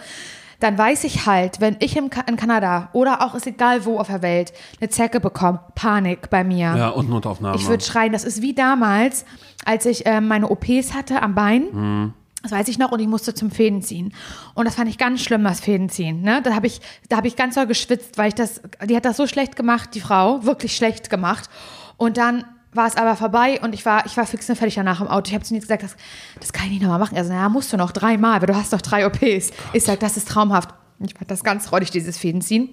dann weiß ich halt, wenn ich in Kanada oder auch ist egal wo auf der Welt eine Zecke bekomme, Panik bei mir. Ja, und Notaufnahme. Ich würde schreien, das ist wie damals, als ich ähm, meine OPs hatte am Bein. Mhm. Das weiß ich noch und ich musste zum Fäden ziehen. Und das fand ich ganz schlimm, das Fäden ziehen. Ne? Da habe ich, da habe ich ganz doll geschwitzt, weil ich das, die hat das so schlecht gemacht, die Frau, wirklich schlecht gemacht. Und dann war es aber vorbei und ich war, ich war fix und fertig danach im Auto. Ich habe zu ihr gesagt, das, das kann ich nicht nochmal machen. Also, naja, musst du noch dreimal, weil du hast doch drei OPs. Ich sag, das ist traumhaft. Ich fand das ganz freudig, dieses Fäden ziehen.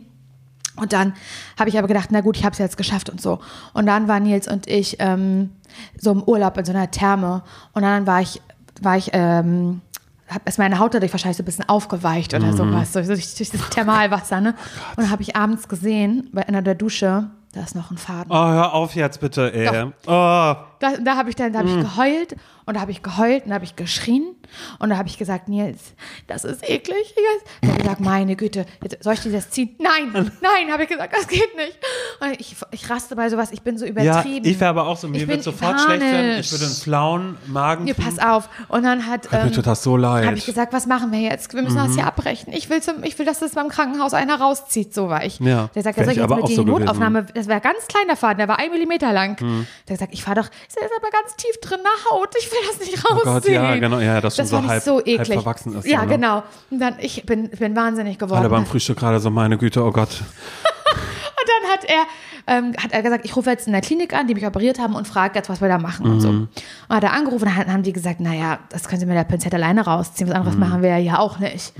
Und dann habe ich aber gedacht, na gut, ich habe es jetzt geschafft und so. Und dann waren Nils und ich ähm, so im Urlaub in so einer Therme. Und dann war ich, war ich, ähm, hab, ist meine Haut dadurch wahrscheinlich so ein bisschen aufgeweicht oder sowas, so, durch, durch das Thermalwasser, ne? Und dann habe ich abends gesehen, bei einer der Dusche, da ist noch ein Faden. Oh, hör auf jetzt bitte, ey. Oh. Da, da habe ich dann, da habe ich geheult und da habe ich geheult und da habe ich geschrien und da habe ich gesagt, Nils, das ist eklig. Ich hat gesagt, meine Güte, jetzt, soll ich dir das ziehen? Nein, nein, habe ich gesagt, das geht nicht. Und ich, ich raste bei sowas, ich bin so Ja, übertrieben. ich wäre aber auch so, mir Ich wird sofort schlecht werden. panisch. Ich würde einen flauen Magen Mir kriegen. pass auf. Und dann hat Mir ähm, tut das so leid. habe ich gesagt, was machen wir jetzt? Wir müssen das hier abbrechen. Ich will, zum, ich will, dass das beim Krankenhaus einer rauszieht. So war ich. Ja, Der sagt, ja, soll ich jetzt mit dir so die gewesen. Notaufnahme? Das war ganz kleiner Faden, der war ein Millimeter lang. Der sagt, ich fahre doch, ist aber ganz tief drin in der Haut. Ich will das nicht Oh rausziehen. Gott, ja, genau, ja, das schon das so halb- so halb eklig. verwachsen ist, Ja, so, ne? genau. Und dann, ich bin, bin wahnsinnig geworden. Alle beim Frühstück gerade so, meine Güte, oh Gott. Und dann hat er, ähm, hat er gesagt, ich rufe jetzt in der Klinik an, die mich operiert haben und frage jetzt, was wir da machen und Mhm. so. Und hat er angerufen und dann haben die gesagt, naja, das können Sie mit der Pinzette alleine rausziehen, was anderes Mhm. machen wir ja auch nicht.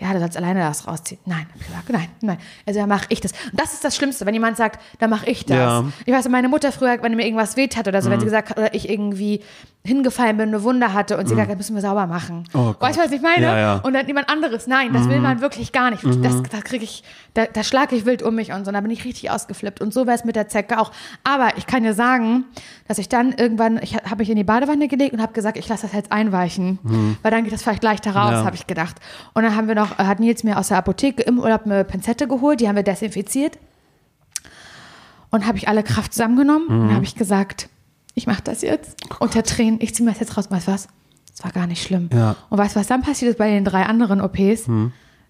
Ja, du sollst alleine das rausziehen. Nein, hab ich gesagt, nein, nein. Also dann mache ich das. Und das ist das Schlimmste, wenn jemand sagt, dann mache ich das. Ja. Mhm. Ich weiß, meine Mutter früher, wenn mir irgendwas weht hat oder so, wenn sie gesagt hat, oder ich irgendwie hingefallen bin, eine Wunde hatte und sie gesagt hat, müssen wir sauber machen. Oh weißt du, was ich meine? Ja, ja. Und dann jemand anderes, nein, das will man wirklich gar nicht. Das, da kriege ich, da, da schlage ich wild um mich und so, und da bin ich richtig ausgeflippt. Und so wäre es mit der Zecke auch. Aber ich kann dir sagen, dass ich dann irgendwann, ich habe mich in die Badewanne gelegt und habe gesagt, ich lasse das jetzt einweichen, weil dann geht das vielleicht leichter raus, Ja. habe ich gedacht. Und dann haben wir noch, hat Nils mir aus der Apotheke im Urlaub eine Pinzette geholt, die haben wir desinfiziert. Und habe ich alle Kraft zusammengenommen und Mhm. habe ich gesagt, ich mache das jetzt. Unter Tränen, ich ziehe mir das jetzt raus. Weißt du was? Das war gar nicht schlimm. Ja. Hm. Und weißt du, was dann passiert ist bei den drei anderen OPs?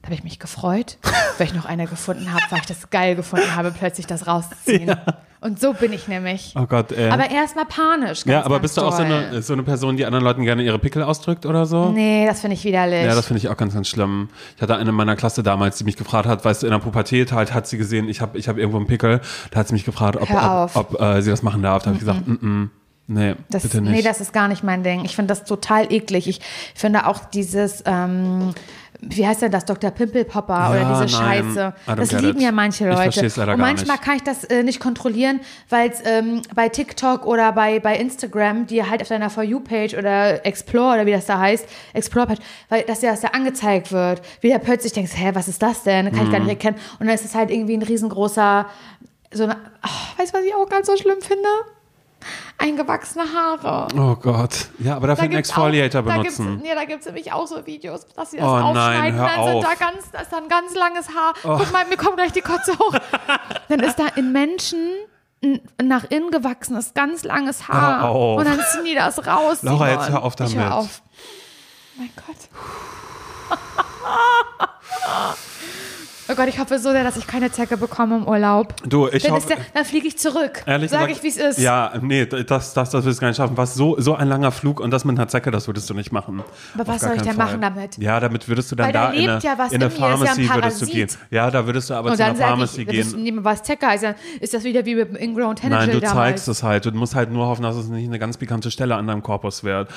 Da habe ich mich gefreut, weil ich noch eine gefunden habe, weil ich das geil gefunden habe, plötzlich das rauszuziehen. Und so bin ich nämlich. Oh Gott, ey. Aber erstmal panisch. Ganz, ja, aber bist du auch so eine, so eine Person, die anderen Leuten gerne ihre Pickel ausdrückt oder so? Nee, das finde ich widerlich. Ja, das finde ich auch ganz, ganz schlimm. Ich hatte eine in meiner Klasse damals, die mich gefragt hat, weißt du, in der Pubertät halt hat sie gesehen, ich habe ich hab irgendwo einen Pickel, da hat sie mich gefragt, ob. Mhm. ob, ob äh, sie das machen darf. Da habe ich gesagt, mm -mm, Nee, Das, bitte nicht. Nee, das ist gar nicht mein Ding. Ich finde das total eklig. Ich finde auch dieses, ähm, wie heißt denn das, Dr. Pimpelpopper Ja, oder diese nein, Scheiße. Das lieben it. ja manche Ich Leute. versteh's leider Und manchmal nicht. kann ich das äh, nicht kontrollieren, weil es ähm, bei TikTok oder bei, bei Instagram, die halt auf deiner For You-Page oder Explore oder wie das da heißt, Explore-Page, weil das ja, das ja angezeigt wird. Wieder plötzlich denkst, hä, was ist das denn? Kann ich gar Mhm. nicht erkennen. Und dann ist es halt irgendwie ein riesengroßer, so eine, ach, weißt du, was ich auch ganz so schlimm finde? Eingewachsene Haare. Oh Gott. Ja, aber dafür einen gibt's Exfoliator auch, da benutzen. Gibt's, nee, da gibt es nämlich auch so Videos, dass sie das Oh nein, aufschneiden. hör dann sind auf. Oh. da ganz, da ist dann ganz langes Haar. Guck mal, mir kommt gleich die Kotze hoch. dann ist da in Menschen nach innen gewachsenes, ganz langes Haar. Hör auf. Und dann ziehen die das raus. Laura, Simon. jetzt hör auf Ich hör damit. auf. Mein Gott. Oh Gott, ich hoffe so sehr, dass ich keine Zecke bekomme im Urlaub. Du, ich Dann, hoffe. der, dann fliege ich zurück. Ehrlich Sag gesagt, ich, wie es ist. Ja, nee, das, das, das würdest du gar nicht schaffen. Was so, so ein langer Flug und das mit einer Zecke, das würdest du nicht machen. Aber Auf was soll ich denn Fall. machen damit? Ja, damit würdest du dann Weil da in eine, ja in eine ist ja ein Pharmacy würdest du gehen. Ja, da würdest du aber Und zu einer Pharmacy ich, gehen. mehr, was Zecke ist. Ist das wieder wie mit Ingrown Nein, Tentacle du damals? zeigst es halt. Du musst halt nur hoffen, dass es nicht eine ganz pikante Stelle an deinem Korpus wird.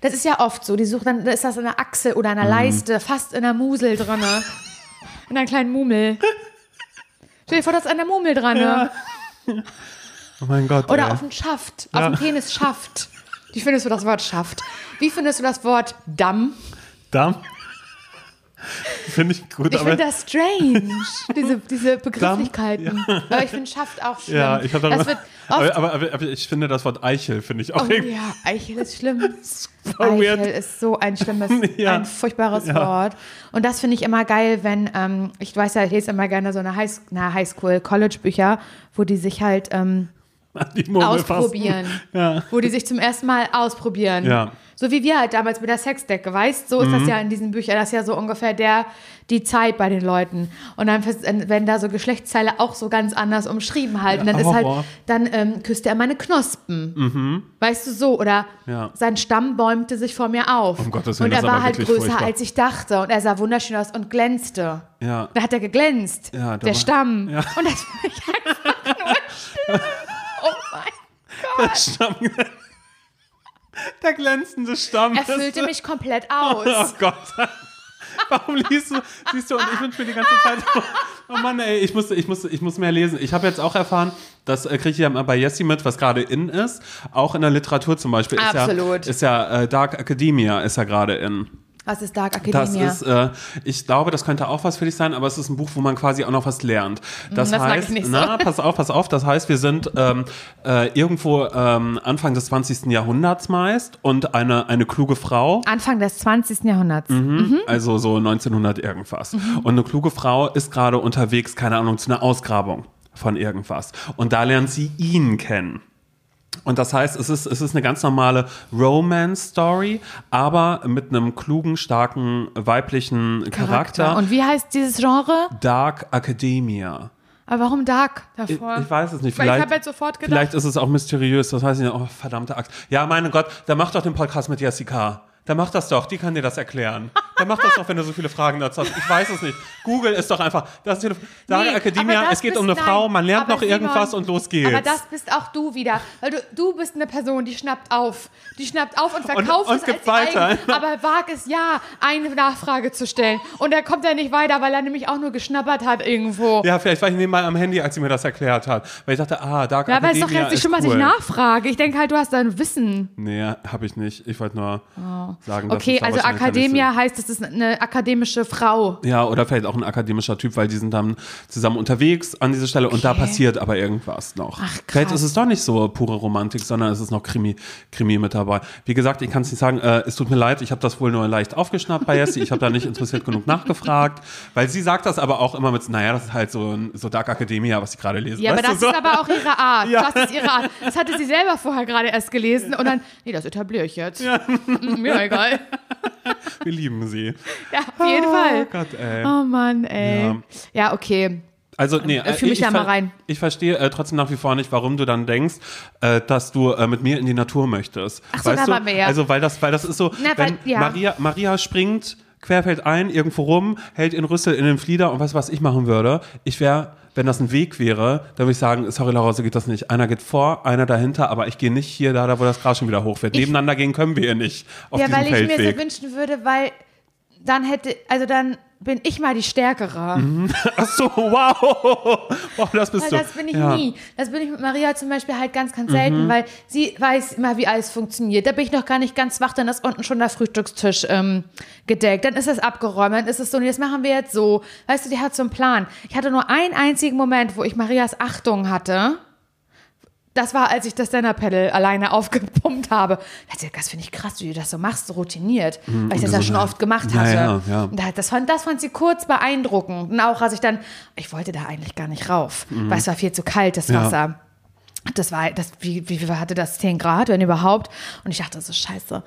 Das ist ja oft so. Die suchen dann, da ist das in der Achsel oder Mhm. in der Leiste, fast in der Musel drin. In einer kleinen Mumel. Stell dir vor, das ist an der Mumel dran. Oh mein Gott. Oder ey. auf dem Schaft, auf dem Penis Schaft. Wie findest du das Wort Schaft? Wie findest du das Wort Damm? Damm. Finde ich gut, Ich finde das strange, diese, diese Begrifflichkeiten. Aber ich finde Schaft auch schlimm. ja, ich das wird aber, aber, aber, aber ich finde das Wort Eichel finde ich auch Oh ja, Eichel ist schlimm. voll Eichel weird. ist so ein schlimmes, Ja. ein furchtbares Ja. Wort. Und das finde ich immer geil, wenn, ähm, ich weiß ja, ich lese immer gerne so eine High, na, Highschool, College-Bücher, wo die sich halt ähm, an die Murmel ausprobieren. Ja. Wo die sich zum ersten Mal ausprobieren. Ja. Mhm. So wie wir halt damals mit der Sexdecke, weißt So ist das ja in diesen Büchern. Das ist ja so ungefähr der, die Zeit bei den Leuten. Und dann werden da so Geschlechtsteile auch so ganz anders umschrieben halt. Und dann Ja, ist halt, dann ähm, küsste er meine Knospen. Weißt du so? Oder Mhm. Ja. sein Stamm bäumte sich vor mir auf. Um Gottes Willen, und er war halt größer, furchtbar. als ich dachte. Und er sah wunderschön aus und glänzte. Ja. Da hat er geglänzt. Ja, der war- Stamm. Ja. Und das finde ich einfach nur schlimm. Oh Der Stamm. Der glänzende Stamm. Er füllte mich komplett aus. Oh Gott. Warum liest du, siehst du, und ich wünsche mir die ganze Zeit, oh Mann, ey, ich muss, ich muss, ich muss mehr lesen. Ich habe jetzt auch erfahren, das äh, kriege ich ja mal bei Jessie mit, was gerade in ist. Auch in der Literatur zum Beispiel. Ist Absolut. Ja, ist ja äh, Dark Academia ist ja gerade in. Was ist Dark Das Academia? ist, äh, ich glaube, das könnte auch was für dich sein, aber es ist ein Buch, wo man quasi auch noch was lernt. Das, das mag heißt, so. na, pass auf, pass auf, das heißt, wir sind ähm, äh, irgendwo ähm, Anfang des 20. Jahrhunderts meist und eine, eine kluge Frau, Anfang des 20. Jahrhunderts. Mhm. also so 1900 irgendwas. Und eine kluge Frau ist gerade unterwegs, keine Ahnung, zu einer Ausgrabung von irgendwas. Und da lernt sie ihn kennen. Und das heißt, es ist, es ist eine ganz normale Romance-Story, aber mit einem klugen, starken, weiblichen Charakter. Und wie heißt dieses Genre? Dark Academia. Aber warum Dark Ich, davor? ich weiß es nicht. Weil ich Vielleicht, habe jetzt sofort gedacht, vielleicht ist es auch mysteriös, das weiß ich nicht. Oh, verdammte Axt. Ja, meine Gott, dann mach doch den Podcast mit Jessica. Dann mach das doch, die kann dir das erklären. Dann mach das doch, wenn du so viele Fragen dazu hast. Ich weiß es nicht. Google ist doch einfach. Das ist die Dark Nee, Academia, es geht um eine nein, Frau, man lernt noch irgendwas Simon, und los geht's. Aber das bist auch du wieder. Weil du, du bist eine Person, die schnappt auf. Die schnappt auf und verkauft und es gibt als weiter. eigen, aber wag es ja, eine Nachfrage zu stellen. Und er kommt ja nicht weiter, weil er nämlich auch nur geschnappert hat irgendwo. ja, vielleicht war ich nebenbei am Handy, als sie mir das erklärt hat. Weil ich dachte, ah, Dark Ja, aber es ist doch jetzt nicht schon mal, cool. dass ich nachfrage. Ich denke halt, du hast dein Wissen. Nee, habe ich nicht. Ich wollte nur sagen, dass Oh. Okay, also Akademia heißt, es ist eine akademische Frau. Ja, oder vielleicht auch ein akademischer Typ, weil die sind dann zusammen unterwegs an dieser Stelle und da Okay. passiert aber irgendwas noch. Ach, krass. Vielleicht ist es doch nicht so pure Romantik, sondern es ist noch Krimi, Krimi mit dabei. Wie gesagt, ich kann es nicht sagen, äh, es tut mir leid, ich habe das wohl nur leicht aufgeschnappt bei Jessie, ich habe da nicht interessiert genug nachgefragt, weil sie sagt das aber auch immer mit, naja, das ist halt so, ein- so Dark Academia, was ich gerade lese. Ja, aber Weißt das du, so? ist aber auch ihre Art. Ja. Das ist ihre Art. Das hatte sie selber vorher gerade erst gelesen und dann, nee, das etabliere ich jetzt. Ja. Mir egal. Wir lieben sie. Ja, auf jeden Fall. Gott, ey. Oh Mann, ey. Ja. Ja, okay. Also, nee, Äh, fühl mich ich, da mal rein. Ich verstehe äh, trotzdem nach wie vor nicht, warum du dann denkst, äh, dass du äh, mit mir in die Natur möchtest. Ach so, da du? waren wir ja. Also, weil das, weil das ist so, Na, weil- wenn ja. Maria, Maria springt querfällt ein, irgendwo rum, hält in Rüssel in den Flieder und weißt du, was ich machen würde? Ich wäre, wenn das ein Weg wäre, dann würde ich sagen, sorry Laura, so geht das nicht. Einer geht vor, einer dahinter, aber ich gehe nicht hier da, da wo das Gras schon wieder hoch wird. Nebeneinander gehen können wir hier nicht auf Ja, weil ich mir so wünschen würde, weil dann hätte, also dann bin ich mal die Stärkere. Ach so, wow. wow, das bist Weil du. das bin ich ja. Mhm. nie. Das bin ich mit Maria zum Beispiel halt ganz, ganz selten, weil sie weiß immer, wie alles funktioniert. Da bin ich noch gar nicht ganz wach, dann ist unten schon der Frühstückstisch ähm, gedeckt. Dann ist es abgeräumt, dann ist es so, und das machen wir jetzt so. Weißt du, die hat so einen Plan. Ich hatte nur einen einzigen Moment, wo ich Marias Achtung hatte. Das war, als ich das Stand-Up-Pedal alleine aufgepumpt habe. Das finde ich krass, wie du das so machst, so routiniert. weil ich das ja schon oft gemacht hatte. ja, ja. Das, fand, das fand sie kurz beeindruckend. Und auch als ich dann, ich wollte da eigentlich gar nicht rauf, weil es war viel zu kalt, das Mhm. Wasser. Das war, das, wie, wie hatte das? 10 Grad, wenn überhaupt. Und ich dachte, das ist scheiße.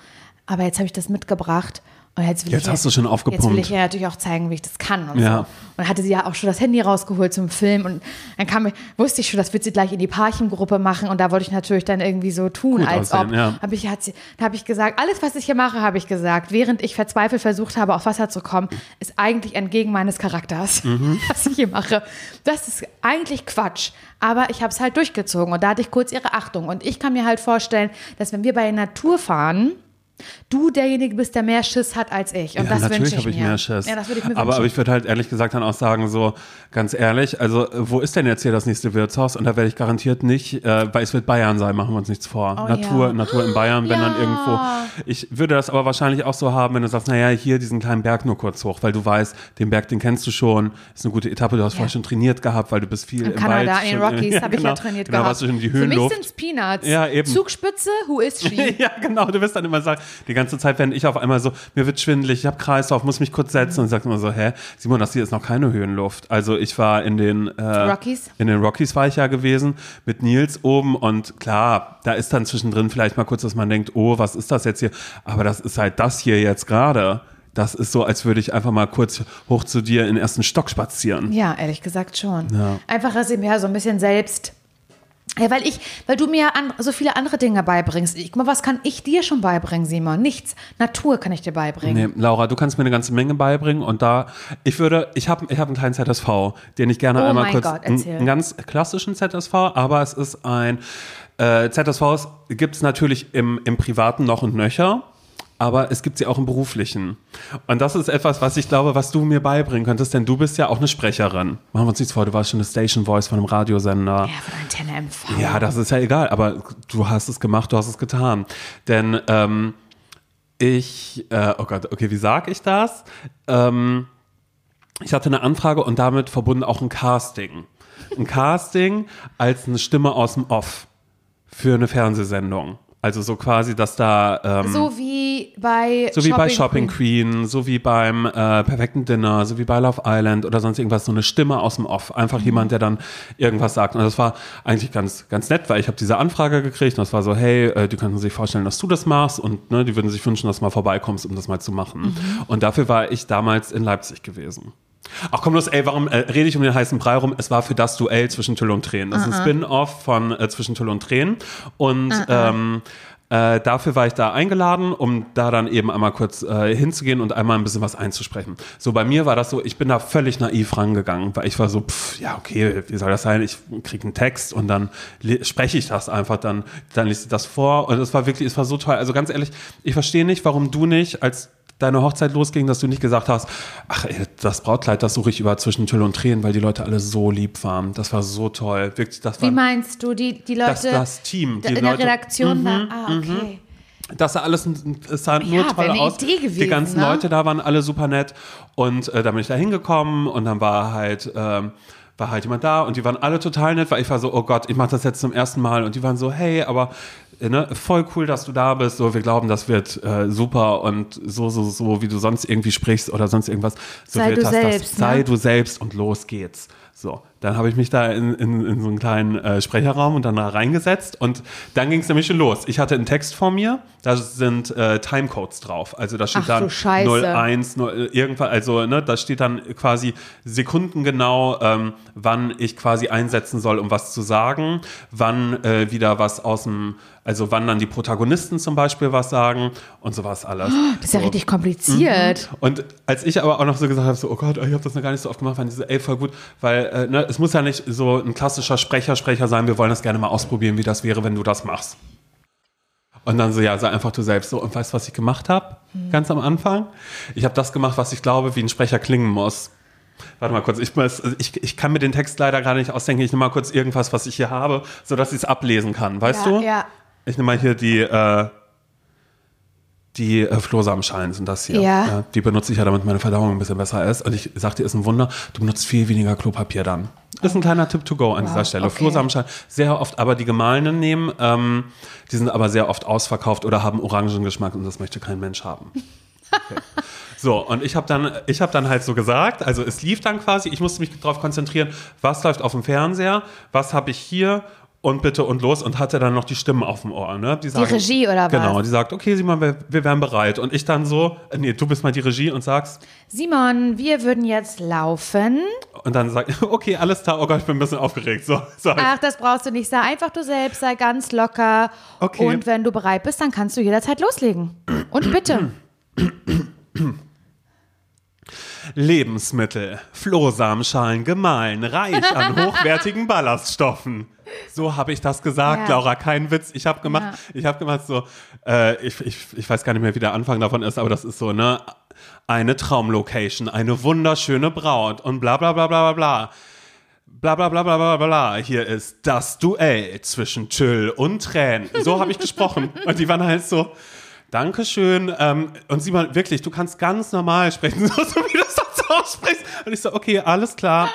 Aber jetzt habe ich das mitgebracht. Und jetzt will Jetzt ich hast du schon aufgepumpt. Jetzt will ich ja natürlich auch zeigen, wie ich das kann und Ja. so. Und hatte sie ja auch schon das Handy rausgeholt zum Film und dann kam ich, wusste ich schon, das wird sie gleich in die Parchengruppe machen und da wollte ich natürlich dann irgendwie so tun, Gut als aussehen, ob. ja. Hab ich, hat sie, dann habe ich gesagt, alles, was ich hier mache, habe ich gesagt, während ich verzweifelt versucht habe, auf Wasser zu kommen, ist eigentlich entgegen meines Charakters, Mhm. was ich hier mache. Das ist eigentlich Quatsch. Aber ich habe es halt durchgezogen und da hatte ich kurz ihre Achtung. Und ich kann mir halt vorstellen, dass wenn wir bei der Natur fahren, du derjenige bist, der mehr Schiss hat als ich. Und ja, das natürlich wünsche ich habe ich mir. mehr Schiss. Ja, das würde ich mir aber, aber ich würde halt ehrlich gesagt dann auch sagen, so ganz ehrlich, also wo ist denn jetzt hier das nächste Wirtshaus? Und da werde ich garantiert nicht, äh, weil es wird Bayern sein, machen wir uns nichts vor. Oh, Natur, ja. Natur in Bayern, wenn dann Ja. irgendwo. Ich würde das aber wahrscheinlich auch so haben, wenn du sagst, naja, hier diesen kleinen Berg nur kurz hoch, weil du weißt, den Berg, den kennst du schon, ist eine gute Etappe, du hast vorher schon trainiert gehabt, weil du bist viel In im Kanada, Wald. in den Rockies, habe ich ja genau. trainiert genau, gehabt. warst du schon in die Für mich Höhenluft. sind's Peanuts. Ja, eben. Zugspitze, who is she? Ja, genau. Du wirst dann immer sagen, die ganze Zeit, wenn ich auf einmal so, mir wird schwindelig, ich habe Kreislauf, muss mich kurz setzen und sagt immer so, hä, Simon, das hier ist noch keine Höhenluft. Also ich war in den äh, Rockies? In den Rockies war ich ja gewesen mit Nils oben und klar, da ist dann zwischendrin vielleicht mal kurz, dass man denkt, oh, was ist das jetzt hier? Aber das ist halt das hier jetzt gerade. Das ist so, als würde ich einfach mal kurz hoch zu dir in den ersten Stock spazieren. Ja, ehrlich gesagt schon. Ja. Einfach, dass ich mir so ein bisschen selbst. Ja, weil ich, weil du mir an, so viele andere Dinge beibringst. Ich, guck mal, was kann ich dir schon beibringen, Simon? Nichts. Natur kann ich dir beibringen. Nee, Laura, du kannst mir eine ganze Menge beibringen und da, ich würde, ich habe ich hab einen kleinen ZSV, den ich gerne Oh einmal kurz, Gott, einen, erzähl. einen ganz klassischen ZSV, aber es ist ein, äh, ZSVs gibt es natürlich im, im Privaten noch und nöcher. Aber es gibt sie auch im beruflichen. Und das ist etwas, was ich glaube, was du mir beibringen könntest, denn du bist ja auch eine Sprecherin. Machen wir uns nichts vor, du warst schon eine Station Voice von einem Radiosender. Ja, von Antenne MV. Ja, das ist ja egal, aber du hast es gemacht, du hast es getan. Denn ähm, ich, äh, oh Gott, okay, wie sag ich das? Ähm, ich hatte eine Anfrage und damit verbunden auch ein Casting. Ein Casting als eine Stimme aus dem Off für eine Fernsehsendung. Also so quasi, dass da ähm, So wie bei so wie bei Shopping Queen. Queen, so wie beim äh, perfekten Dinner, so wie bei Love Island oder sonst irgendwas, so eine Stimme aus dem Off. Einfach jemand, der dann irgendwas sagt. Und das war eigentlich ganz, ganz nett, weil ich habe diese Anfrage gekriegt und das war so, hey, äh, die könnten sich vorstellen, dass du das machst und ne, die würden sich wünschen, dass du mal vorbeikommst, um das mal zu machen. Und dafür war ich damals in Leipzig gewesen. Ach komm los, ey, warum äh, rede ich um den heißen Brei rum? Es war für das Duell zwischen Tüll und Tränen. Das ist ein Spin-off von äh, Zwischen Tüll und Tränen. Und ähm, äh, dafür war ich da eingeladen, um da dann eben einmal kurz äh, hinzugehen und einmal ein bisschen was einzusprechen. So bei mir war das so, ich bin da völlig naiv rangegangen, weil ich war so, pff, ja okay, wie soll das sein? Ich kriege einen Text und dann spreche ich das einfach, dann dann lese ich das vor und es war wirklich, es war so toll. Also ganz ehrlich, ich verstehe nicht, warum du nicht als deine Hochzeit losging, dass du nicht gesagt hast, ach, ey, das Brautkleid, das suche ich über zwischen Tüll und Tränen, weil die Leute alle so lieb waren. Das war so toll. Wirklich, das Wie war meinst du, die, die Leute das, das Team. Die in der Leute, Mhm, Redaktion da? Ah, okay. das sah alles es sah nur Ja, toll aus. Idee die gewesen, ganzen ne? Leute da waren alle super nett und äh, da bin ich da hingekommen und dann war halt ähm, war halt jemand da und die waren alle total nett, weil ich war so, oh Gott, ich mache das jetzt zum ersten Mal und die waren so, hey, aber ne, voll cool, dass du da bist. So, wir glauben, das wird äh, super und so, so, so, wie du sonst irgendwie sprichst oder sonst irgendwas. So Sei wird du das, selbst, das, sei ne? du selbst und los geht's. So, dann habe ich mich da in, in, in so einen kleinen äh, Sprecherraum und dann da reingesetzt und dann ging es nämlich schon los. Ich hatte einen Text vor mir, da sind äh, Timecodes drauf. Also da steht Ach dann Scheiße. 01, 0, irgendwann, also ne, da steht dann quasi sekundengenau, ähm, wann ich quasi einsetzen soll, um was zu sagen, wann äh, wieder was aus dem, also wann dann die Protagonisten zum Beispiel was sagen und sowas alles. Das ist ja So. richtig kompliziert. Und als ich aber auch noch so gesagt habe, so, oh Gott, ich habe das noch gar nicht so oft gemacht, fand ich so, ey, voll gut, weil äh, ne, es muss ja nicht so ein klassischer Sprecher, Sprecher sein, wir wollen das gerne mal ausprobieren, wie das wäre, wenn du das machst. Und dann so, ja, sei einfach du selbst so. Und weißt du, was ich gemacht habe? Ganz am Anfang? Ich habe das gemacht, was ich glaube, wie ein Sprecher klingen muss. Warte mal kurz, ich, muss, ich, ich kann mir den Text leider gerade nicht ausdenken. Ich nehme mal kurz irgendwas, was ich hier habe, sodass ich es ablesen kann. Weißt Ja, du? ja. Ich nehme mal hier die, äh, die äh, Flohsamenschalen sind das hier. Ja. Die benutze ich ja, damit meine Verdauung ein bisschen besser ist. Und ich sag dir, ist ein Wunder, du benutzt viel weniger Klopapier dann. Ist ein kleiner Tipp to go an dieser Stelle. okay. Flohsamenschalen, sehr oft aber die gemahlenen nehmen, ähm, die sind aber sehr oft ausverkauft oder haben Orangengeschmack und das möchte kein Mensch haben. Okay. So, und ich habe dann, ich hab dann halt so gesagt, also es lief dann quasi, ich musste mich darauf konzentrieren, was läuft auf dem Fernseher, was habe ich hier und bitte und los und hatte dann noch die Stimmen auf dem Ohr. Ne? Die, sagen, Regie oder was? Genau, die sagt, okay Simon, wir, wir wären bereit. Und ich dann so, äh, nee, du bist mal die Regie und sagst, Simon, wir würden jetzt laufen. und dann sag ich, okay, alles klar, oh Gott, ich bin ein bisschen aufgeregt. So, so Ach, das brauchst du nicht. Sei einfach du selbst, sei ganz locker. Okay. Und wenn du bereit bist, dann kannst du jederzeit loslegen. Und bitte. Lebensmittel, Flohsamenschalen gemahlen, reich an hochwertigen Ballaststoffen. So habe ich das gesagt, Ja. Laura, kein Witz. Ich habe gemacht, ich habe gemacht so, äh, ich, ich, ich weiß gar nicht mehr, wie der Anfang davon ist, aber das ist so, ne, eine Traumlocation, eine wunderschöne Braut und bla bla bla bla bla bla. Bla bla bla bla bla bla. Hier ist das Duell zwischen Chill und Tränen. So habe ich gesprochen. Und die waren halt so, Dankeschön. Ähm, und Simon, wirklich, du kannst ganz normal sprechen, so, wie sonst aussprichst. Und ich so, okay, alles klar.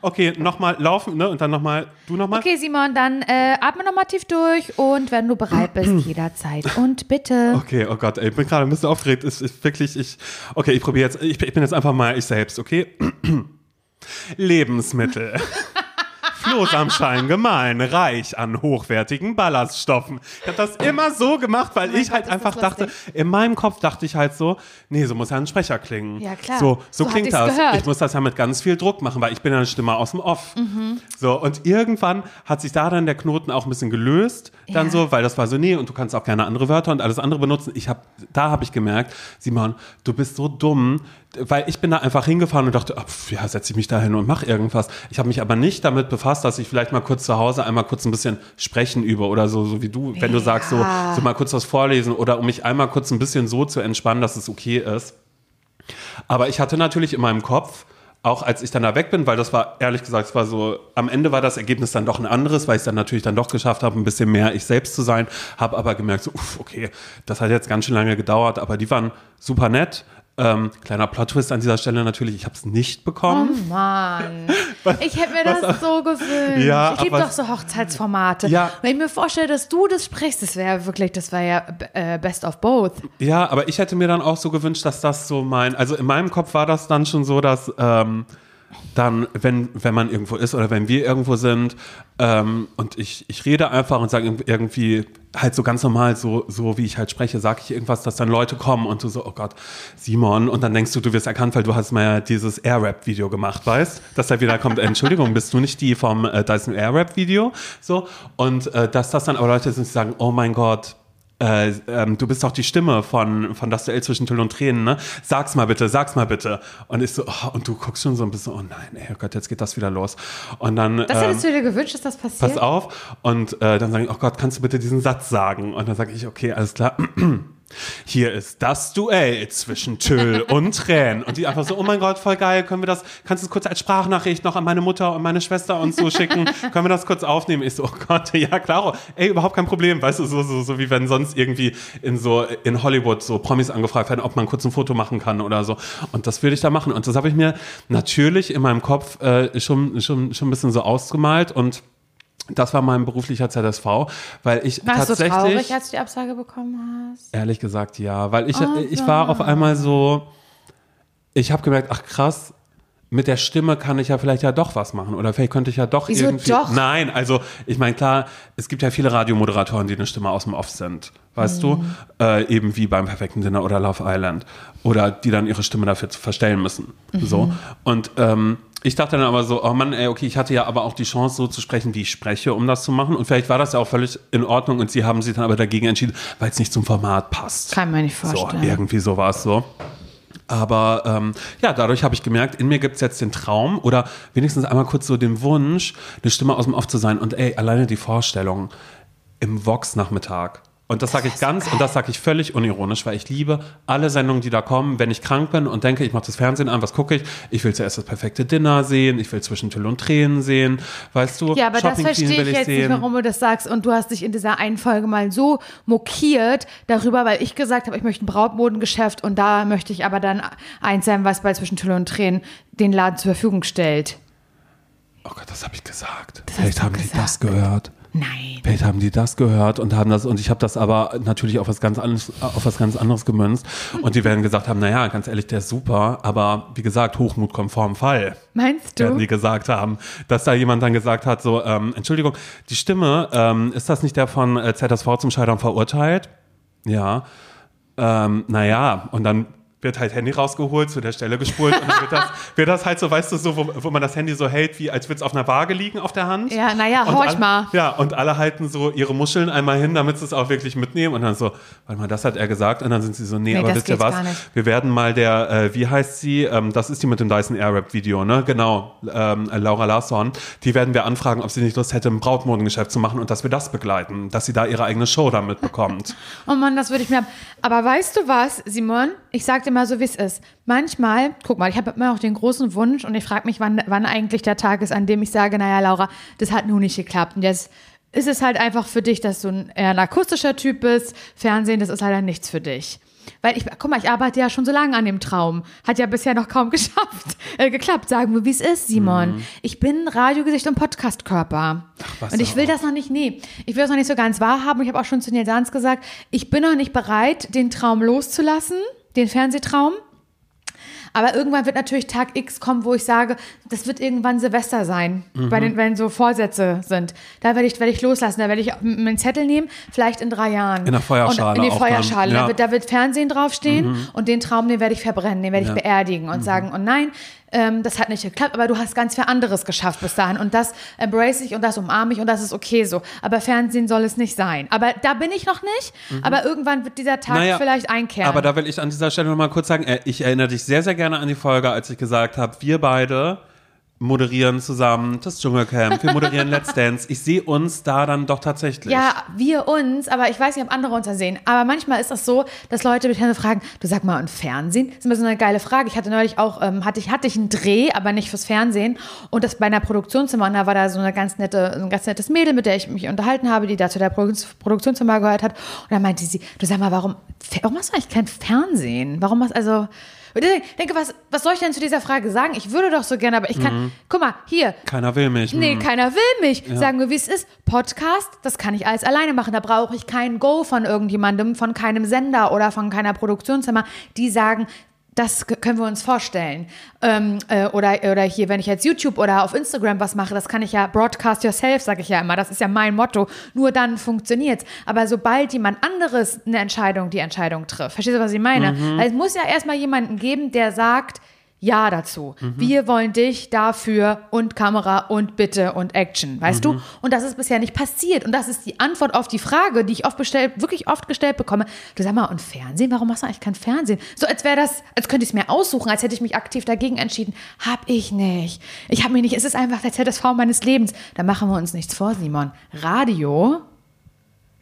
Okay, nochmal laufen, ne? Und dann nochmal, du nochmal. Okay, Simon, dann äh, atme nochmal tief durch und wenn du bereit bist, jederzeit. Und bitte. Okay, oh Gott, ey, ich bin gerade ein bisschen aufgeregt. Es ist wirklich, ich, okay, ich probiere jetzt, ich, ich bin jetzt einfach mal ich selbst, okay? Lebensmittel. Flohsamenschalen gemahlen, reich an hochwertigen Ballaststoffen. Ich habe das immer so gemacht, weil ich halt Gott, ist einfach dachte, in meinem Kopf dachte ich halt so, nee, so muss ja ein Sprecher klingen. Ja, klar. So, so, So klingt das. gehört. Ich muss das ja mit ganz viel Druck machen, weil ich bin ja eine Stimme aus dem Off. Mhm. So, und irgendwann hat sich da dann der Knoten auch ein bisschen gelöst, dann Ja. so, weil das war so, nee, und du kannst auch gerne andere Wörter und alles andere benutzen. Ich habe, da habe ich gemerkt, Simon, du bist so dumm, weil ich bin da einfach hingefahren und dachte, pf, ja, setze ich mich da hin und mache irgendwas. Ich habe mich aber nicht damit befasst, dass ich vielleicht mal kurz zu Hause einmal kurz ein bisschen sprechen übe oder so, so wie du, wenn du sagst, so, so mal kurz was vorlesen oder um mich einmal kurz ein bisschen so zu entspannen, dass es okay ist. Aber ich hatte natürlich in meinem Kopf, auch als ich dann da weg bin, weil das war, ehrlich gesagt, es war so, am Ende war das Ergebnis dann doch ein anderes, weil ich es dann natürlich dann doch geschafft habe, ein bisschen mehr ich selbst zu sein, habe aber gemerkt, so, uff, okay, das hat jetzt ganz schön lange gedauert, aber die waren super nett. Ähm, kleiner Plot-Twist an dieser Stelle natürlich, ich habe es nicht bekommen. Mann. Ich hätte mir das so gewünscht. Ja, ich liebe doch so Hochzeitsformate. Ja. Wenn ich mir vorstelle, dass du das sprichst, das wäre wirklich, das wäre ja äh, best of both. Ja, aber ich hätte mir dann auch so gewünscht, dass das so mein, also in meinem Kopf war das dann schon so, dass ähm, dann, wenn, wenn man irgendwo ist oder wenn wir irgendwo sind ähm, und ich, ich rede einfach und sage irgendwie halt so ganz normal, so, so wie ich halt spreche, sage ich irgendwas, dass dann Leute kommen und du so, oh Gott, Simon, und dann denkst du, du wirst erkannt, weil du hast mal ja dieses Airrap-Video gemacht, weißt? Dass da wieder kommt, Entschuldigung, bist du nicht die vom äh, Dyson Airrap-Video? So, und äh, dass das dann aber Leute sind, die sagen, oh mein Gott, äh, ähm, du bist doch die Stimme von, von Das Duell zwischen Tüll und Tränen, ne? Sag's mal bitte, sag's mal bitte. Und ich so, oh, und du guckst schon so ein bisschen, oh nein, ey, oh Gott, jetzt geht das wieder los. Und dann, Das ähm, hättest du dir gewünscht, dass das passiert? pass auf. Und äh, dann sage ich, oh Gott, kannst du bitte diesen Satz sagen? Und dann sage ich, okay, alles klar. Hier ist das Duell zwischen Tüll und Tränen. Und die einfach so, oh mein Gott, voll geil, können wir das, kannst du es kurz als Sprachnachricht noch an meine Mutter und meine Schwester und so schicken? können wir das kurz aufnehmen? Ich so, oh Gott, ja, klar, ey, überhaupt kein Problem. Weißt du, so, so, so wie wenn sonst irgendwie in so, in Hollywood so Promis angefragt werden, ob man kurz ein Foto machen kann oder so. Und das würde ich da machen. Und das habe ich mir natürlich in meinem Kopf äh, schon, schon, schon ein bisschen so ausgemalt und das war mein beruflicher ZSV, weil ich Warst du tatsächlich traurig, als du die Absage bekommen hast? Ehrlich gesagt, ja. Weil ich, Oh, ich war auf einmal so, ich habe gemerkt, ach krass, mit der Stimme kann ich ja vielleicht ja doch was machen oder vielleicht könnte ich ja doch Wieso irgendwie. doch? Nein, also ich meine klar, es gibt ja viele Radiomoderatoren, die eine Stimme aus dem Off sind, weißt du, Mhm. äh, eben wie beim perfekten Dinner oder Love Island oder die dann ihre Stimme dafür verstellen müssen, Mhm. so und ähm, ich dachte dann aber so, oh Mann, ey, okay, ich hatte ja aber auch die Chance, so zu sprechen, wie ich spreche, um das zu machen. Und vielleicht war das ja auch völlig in Ordnung und sie haben sich dann aber dagegen entschieden, weil es nicht zum Format passt. Kann man nicht So, vorstellen. irgendwie so war es so. Aber ähm, ja, dadurch habe ich gemerkt, in mir gibt es jetzt den Traum oder wenigstens einmal kurz so den Wunsch, eine Stimme aus dem Off zu sein. Und ey, alleine die Vorstellung im Vox-Nachmittag. Und das sage ich ganz und das sage ich völlig unironisch, weil ich liebe alle Sendungen, die da kommen. Wenn ich krank bin und denke, ich mache das Fernsehen an, was gucke ich? Ich will zuerst das perfekte Dinner sehen, ich will zwischen Tüll und Tränen sehen, weißt du? Ja, aber das Shopping Queen verstehe will ich jetzt nicht, warum du das sagst. Und du hast dich in dieser einen Folge mal so mokiert darüber, weil ich gesagt habe, ich möchte ein Brautmodengeschäft und da möchte ich aber dann eins sein, was bei Zwischen Tüll und Tränen den Laden zur Verfügung stellt. Oh Gott, das habe ich gesagt. hast Vielleicht haben die gesagt. das gehört. Nein. Vielleicht haben die das gehört und haben das und ich habe das aber natürlich auf was ganz anderes, auf was ganz anderes gemünzt und die werden gesagt haben, naja, ganz ehrlich, der ist super, aber wie gesagt, Hochmut kommt vorm Fall. Meinst Werden du? die gesagt haben, dass da jemand dann gesagt hat, so, ähm, Entschuldigung, die Stimme, ähm, ist das nicht der von äh, ZSV zum Scheitern verurteilt? Ja. Ähm, naja, und dann wird halt Handy rausgeholt, zu der Stelle gespult und dann wird das, wird das halt so, weißt du, so, wo, wo man das Handy so hält, wie als würde es auf einer Waage liegen auf der Hand. Ja, naja, horch alle- mal. Ja, und alle halten so ihre Muscheln einmal hin, damit sie es auch wirklich mitnehmen. Und dann so, warte mal, das hat er gesagt. Und dann sind sie so, nee, Nee, aber wisst ihr was? Wir werden mal der, äh, wie heißt sie? Ähm, das ist die mit dem Dyson Airwrap-Video, ne? Genau, ähm, äh, Laura Larsson. Die werden wir anfragen, ob sie nicht Lust hätte, ein Brautmodengeschäft zu machen und dass wir das begleiten, dass sie da ihre eigene Show damit bekommt. Oh Mann, das würde ich mir. Aber weißt du was, Simon? Ich sag dir mal so, wie es ist. Manchmal, guck mal, ich habe immer auch den großen Wunsch und ich frage mich, wann, wann eigentlich der Tag ist, an dem ich sage, naja, Laura, das hat nun nicht geklappt. Und jetzt ist es halt einfach für dich, dass du ein, eher ein akustischer Typ bist. Fernsehen, das ist leider nichts für dich. Weil ich, guck mal, ich arbeite ja schon so lange an dem Traum. Hat ja bisher noch kaum geschafft, äh, geklappt. Sagen wir, wie es ist, Simon. Ich bin Radiogesicht und Podcastkörper. Und ich will auch. das noch nicht, nee, ich will das noch nicht so ganz wahrhaben. Ich habe auch schon zu Nils Sanz gesagt, ich bin noch nicht bereit, den Traum loszulassen, den Fernsehtraum. Aber irgendwann wird natürlich Tag X kommen, wo ich sage, das wird irgendwann Silvester sein, bei den, wenn so Vorsätze sind. Da werde ich, werde ich loslassen, da werde ich meinen Zettel nehmen, vielleicht in drei Jahren. In der Feuerschale Und in die Feuerschale. ja. Da, wird, da wird Fernsehen draufstehen und den Traum, den werde ich verbrennen, den werde ich Ja. beerdigen und sagen, und nein, ähm, das hat nicht geklappt, aber du hast ganz viel anderes geschafft bis dahin und das embrace ich und das umarme ich und das ist okay so. Aber Fernsehen soll es nicht sein. Aber da bin ich noch nicht, aber irgendwann wird dieser Tag Naja, vielleicht einkehren. Aber da will ich an dieser Stelle noch mal kurz sagen, äh, ich erinnere dich sehr, sehr gerne an die Folge, als ich gesagt habe, wir beide moderieren zusammen das Dschungelcamp, wir moderieren Let's Dance. Ich sehe uns da dann doch tatsächlich. Ja, wir uns, aber ich weiß nicht, ob andere uns da sehen. Aber manchmal ist das so, dass Leute mich dann fragen, du sag mal, und Fernsehen? Das ist immer so eine geile Frage. Ich hatte neulich auch, ähm, hatte, ich, hatte ich einen Dreh, aber nicht fürs Fernsehen. Und das bei einer Produktionszimmer. Und da war da so eine ganz nette, ein ganz nettes Mädel, mit der ich mich unterhalten habe, die da zu der Produ- Produktionszimmer gehört hat. Und dann meinte sie, du sag mal, warum, warum hast du eigentlich kein Fernsehen? Warum hast also. Und ich denke, was, was soll ich denn zu dieser Frage sagen? Ich würde doch so gerne, aber ich kann, guck mal, hier, Keiner will mich. Nee, Hm. keiner will mich. Sagen wir, wie es ist. Podcast, das kann ich alles alleine machen. Da brauche ich keinen Go von irgendjemandem, von keinem Sender oder von keiner Produktionszimmer, die sagen, das können wir uns vorstellen. Ähm, äh, oder, oder hier, wenn ich jetzt YouTube oder auf Instagram was mache, das kann ich ja broadcast yourself, sage ich ja immer. Das ist ja mein Motto. Nur dann funktioniert's. Aber sobald jemand anderes eine Entscheidung, die Entscheidung trifft, verstehst du, was ich meine? Mhm. Also es muss ja erstmal jemanden geben, der sagt, ja dazu. Wir wollen dich dafür und Kamera und Bitte und Action, weißt du? Und das ist bisher nicht passiert. Und das ist die Antwort auf die Frage, die ich oft bestellt, wirklich oft gestellt bekomme. Du sag mal, und Fernsehen? Warum machst du eigentlich kein Fernsehen? So als wäre das, als könnte ich es mir aussuchen, als hätte ich mich aktiv dagegen entschieden. Hab ich nicht. Ich habe mich nicht. Es ist einfach der ZSV meines Lebens. Da machen wir uns nichts vor, Simon. Radio.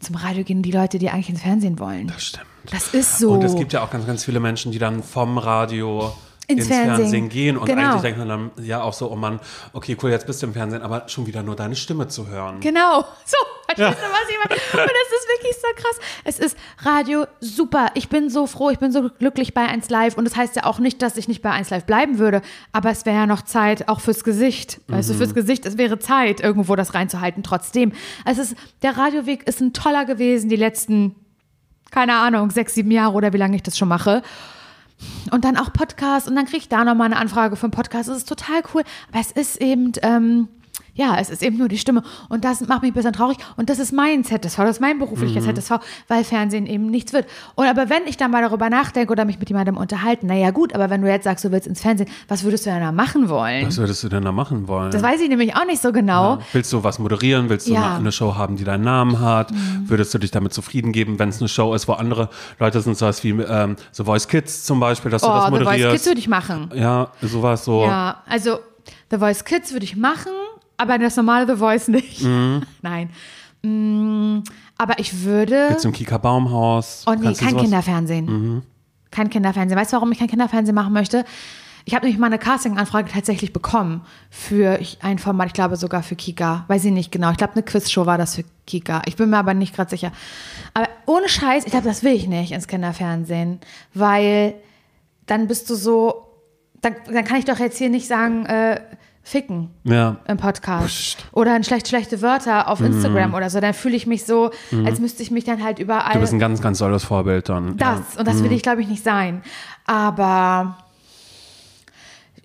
Zum Radio gehen die Leute, die eigentlich ins Fernsehen wollen. Das stimmt. Das ist so. Und es gibt ja auch ganz, ganz viele Menschen, die dann vom Radio Ins ins, Fernsehen. Fernsehen. gehen und Genau. eigentlich denken dann ja auch so, oh Mann, okay, cool, jetzt bist du im Fernsehen, aber schon wieder nur deine Stimme zu hören. Genau. So, verstehst du, was ich meine? Und es ist wirklich so krass. Es ist Radio super. Ich bin so froh, ich bin so glücklich bei 1 Live. Und das heißt ja auch nicht, dass ich nicht bei 1 Live bleiben würde. Aber es wäre ja noch Zeit, auch fürs Gesicht. Weißt du, fürs Gesicht, es wäre Zeit, irgendwo das reinzuhalten. Trotzdem. Es ist, der Radioweg ist ein toller gewesen, die letzten, keine Ahnung, sechs, sieben Jahre oder wie lange ich das schon mache. Und dann auch Podcast und dann kriege ich da nochmal eine Anfrage für einen Podcast. Das ist total cool. Aber es ist eben, ähm, ja, es ist eben nur die Stimme. Und das macht mich ein bisschen traurig. Und das ist mein ZSV, das ist mein berufliches Mhm. ZSV, weil Fernsehen eben nichts wird. Und aber wenn ich dann mal darüber nachdenke oder mich mit jemandem unterhalten, naja gut, aber wenn du jetzt sagst, du willst ins Fernsehen, was würdest du denn da machen wollen? Was würdest du denn da machen wollen? Das weiß ich nämlich auch nicht so genau. Willst du was moderieren? Willst du Ja. Mhm. eine, Show haben, die deinen Namen hat? Würdest du dich damit zufrieden geben, wenn es eine Show ist, wo andere Leute sind, sowas wie ähm, The Voice Kids zum Beispiel, dass du Oh, das The Voice moderierst? Kids würde ich machen. ja, sowas so. Ja, also The Voice Kids würde ich machen, aber das normale The Voice nicht. Mhm. Nein. Mm, aber ich würde. Du im Kika Baumhaus? Oh nee, kein sowas? Mhm. Kinderfernsehen. Kein Kinderfernsehen. Weißt du, warum ich kein Kinderfernsehen machen möchte? Ich habe nämlich mal eine Casting-Anfrage tatsächlich bekommen für ein Format, ich glaube sogar für Kika. Weiß ich nicht genau. Ich glaube, eine Quizshow war das für Kika. Ich bin mir aber nicht gerade sicher. Aber ohne Scheiß, ich glaube, das will ich nicht ins Kinderfernsehen. Weil dann bist du so. Dann, dann kann ich doch jetzt hier nicht sagen, äh, ficken Ja. im Podcast. Oder ein schlecht, schlechte Wörter auf Instagram oder so. Dann fühle ich mich so, als müsste ich mich dann halt überall. Du bist ein ganz, ganz tolles Vorbild dann. Das, Ja. und das will ich, glaube ich, nicht sein. Aber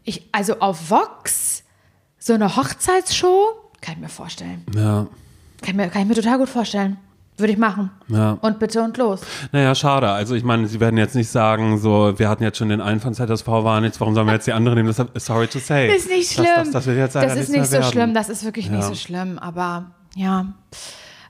ich, also auf Vox, so eine Hochzeitsshow, kann ich mir vorstellen. Ja. Kann ich mir, kann ich mir total gut vorstellen. Würde ich machen. Ja. Und bitte und los. Naja, schade. Also ich meine, sie werden jetzt nicht sagen, so, wir hatten jetzt schon den einen von ZSV waren jetzt, warum sollen wir jetzt die andere nehmen? Das sorry to say. Ist nicht schlimm. Das, das, das Das ist nicht so werden. schlimm. Das ist wirklich nicht Ja. so schlimm. Aber ja,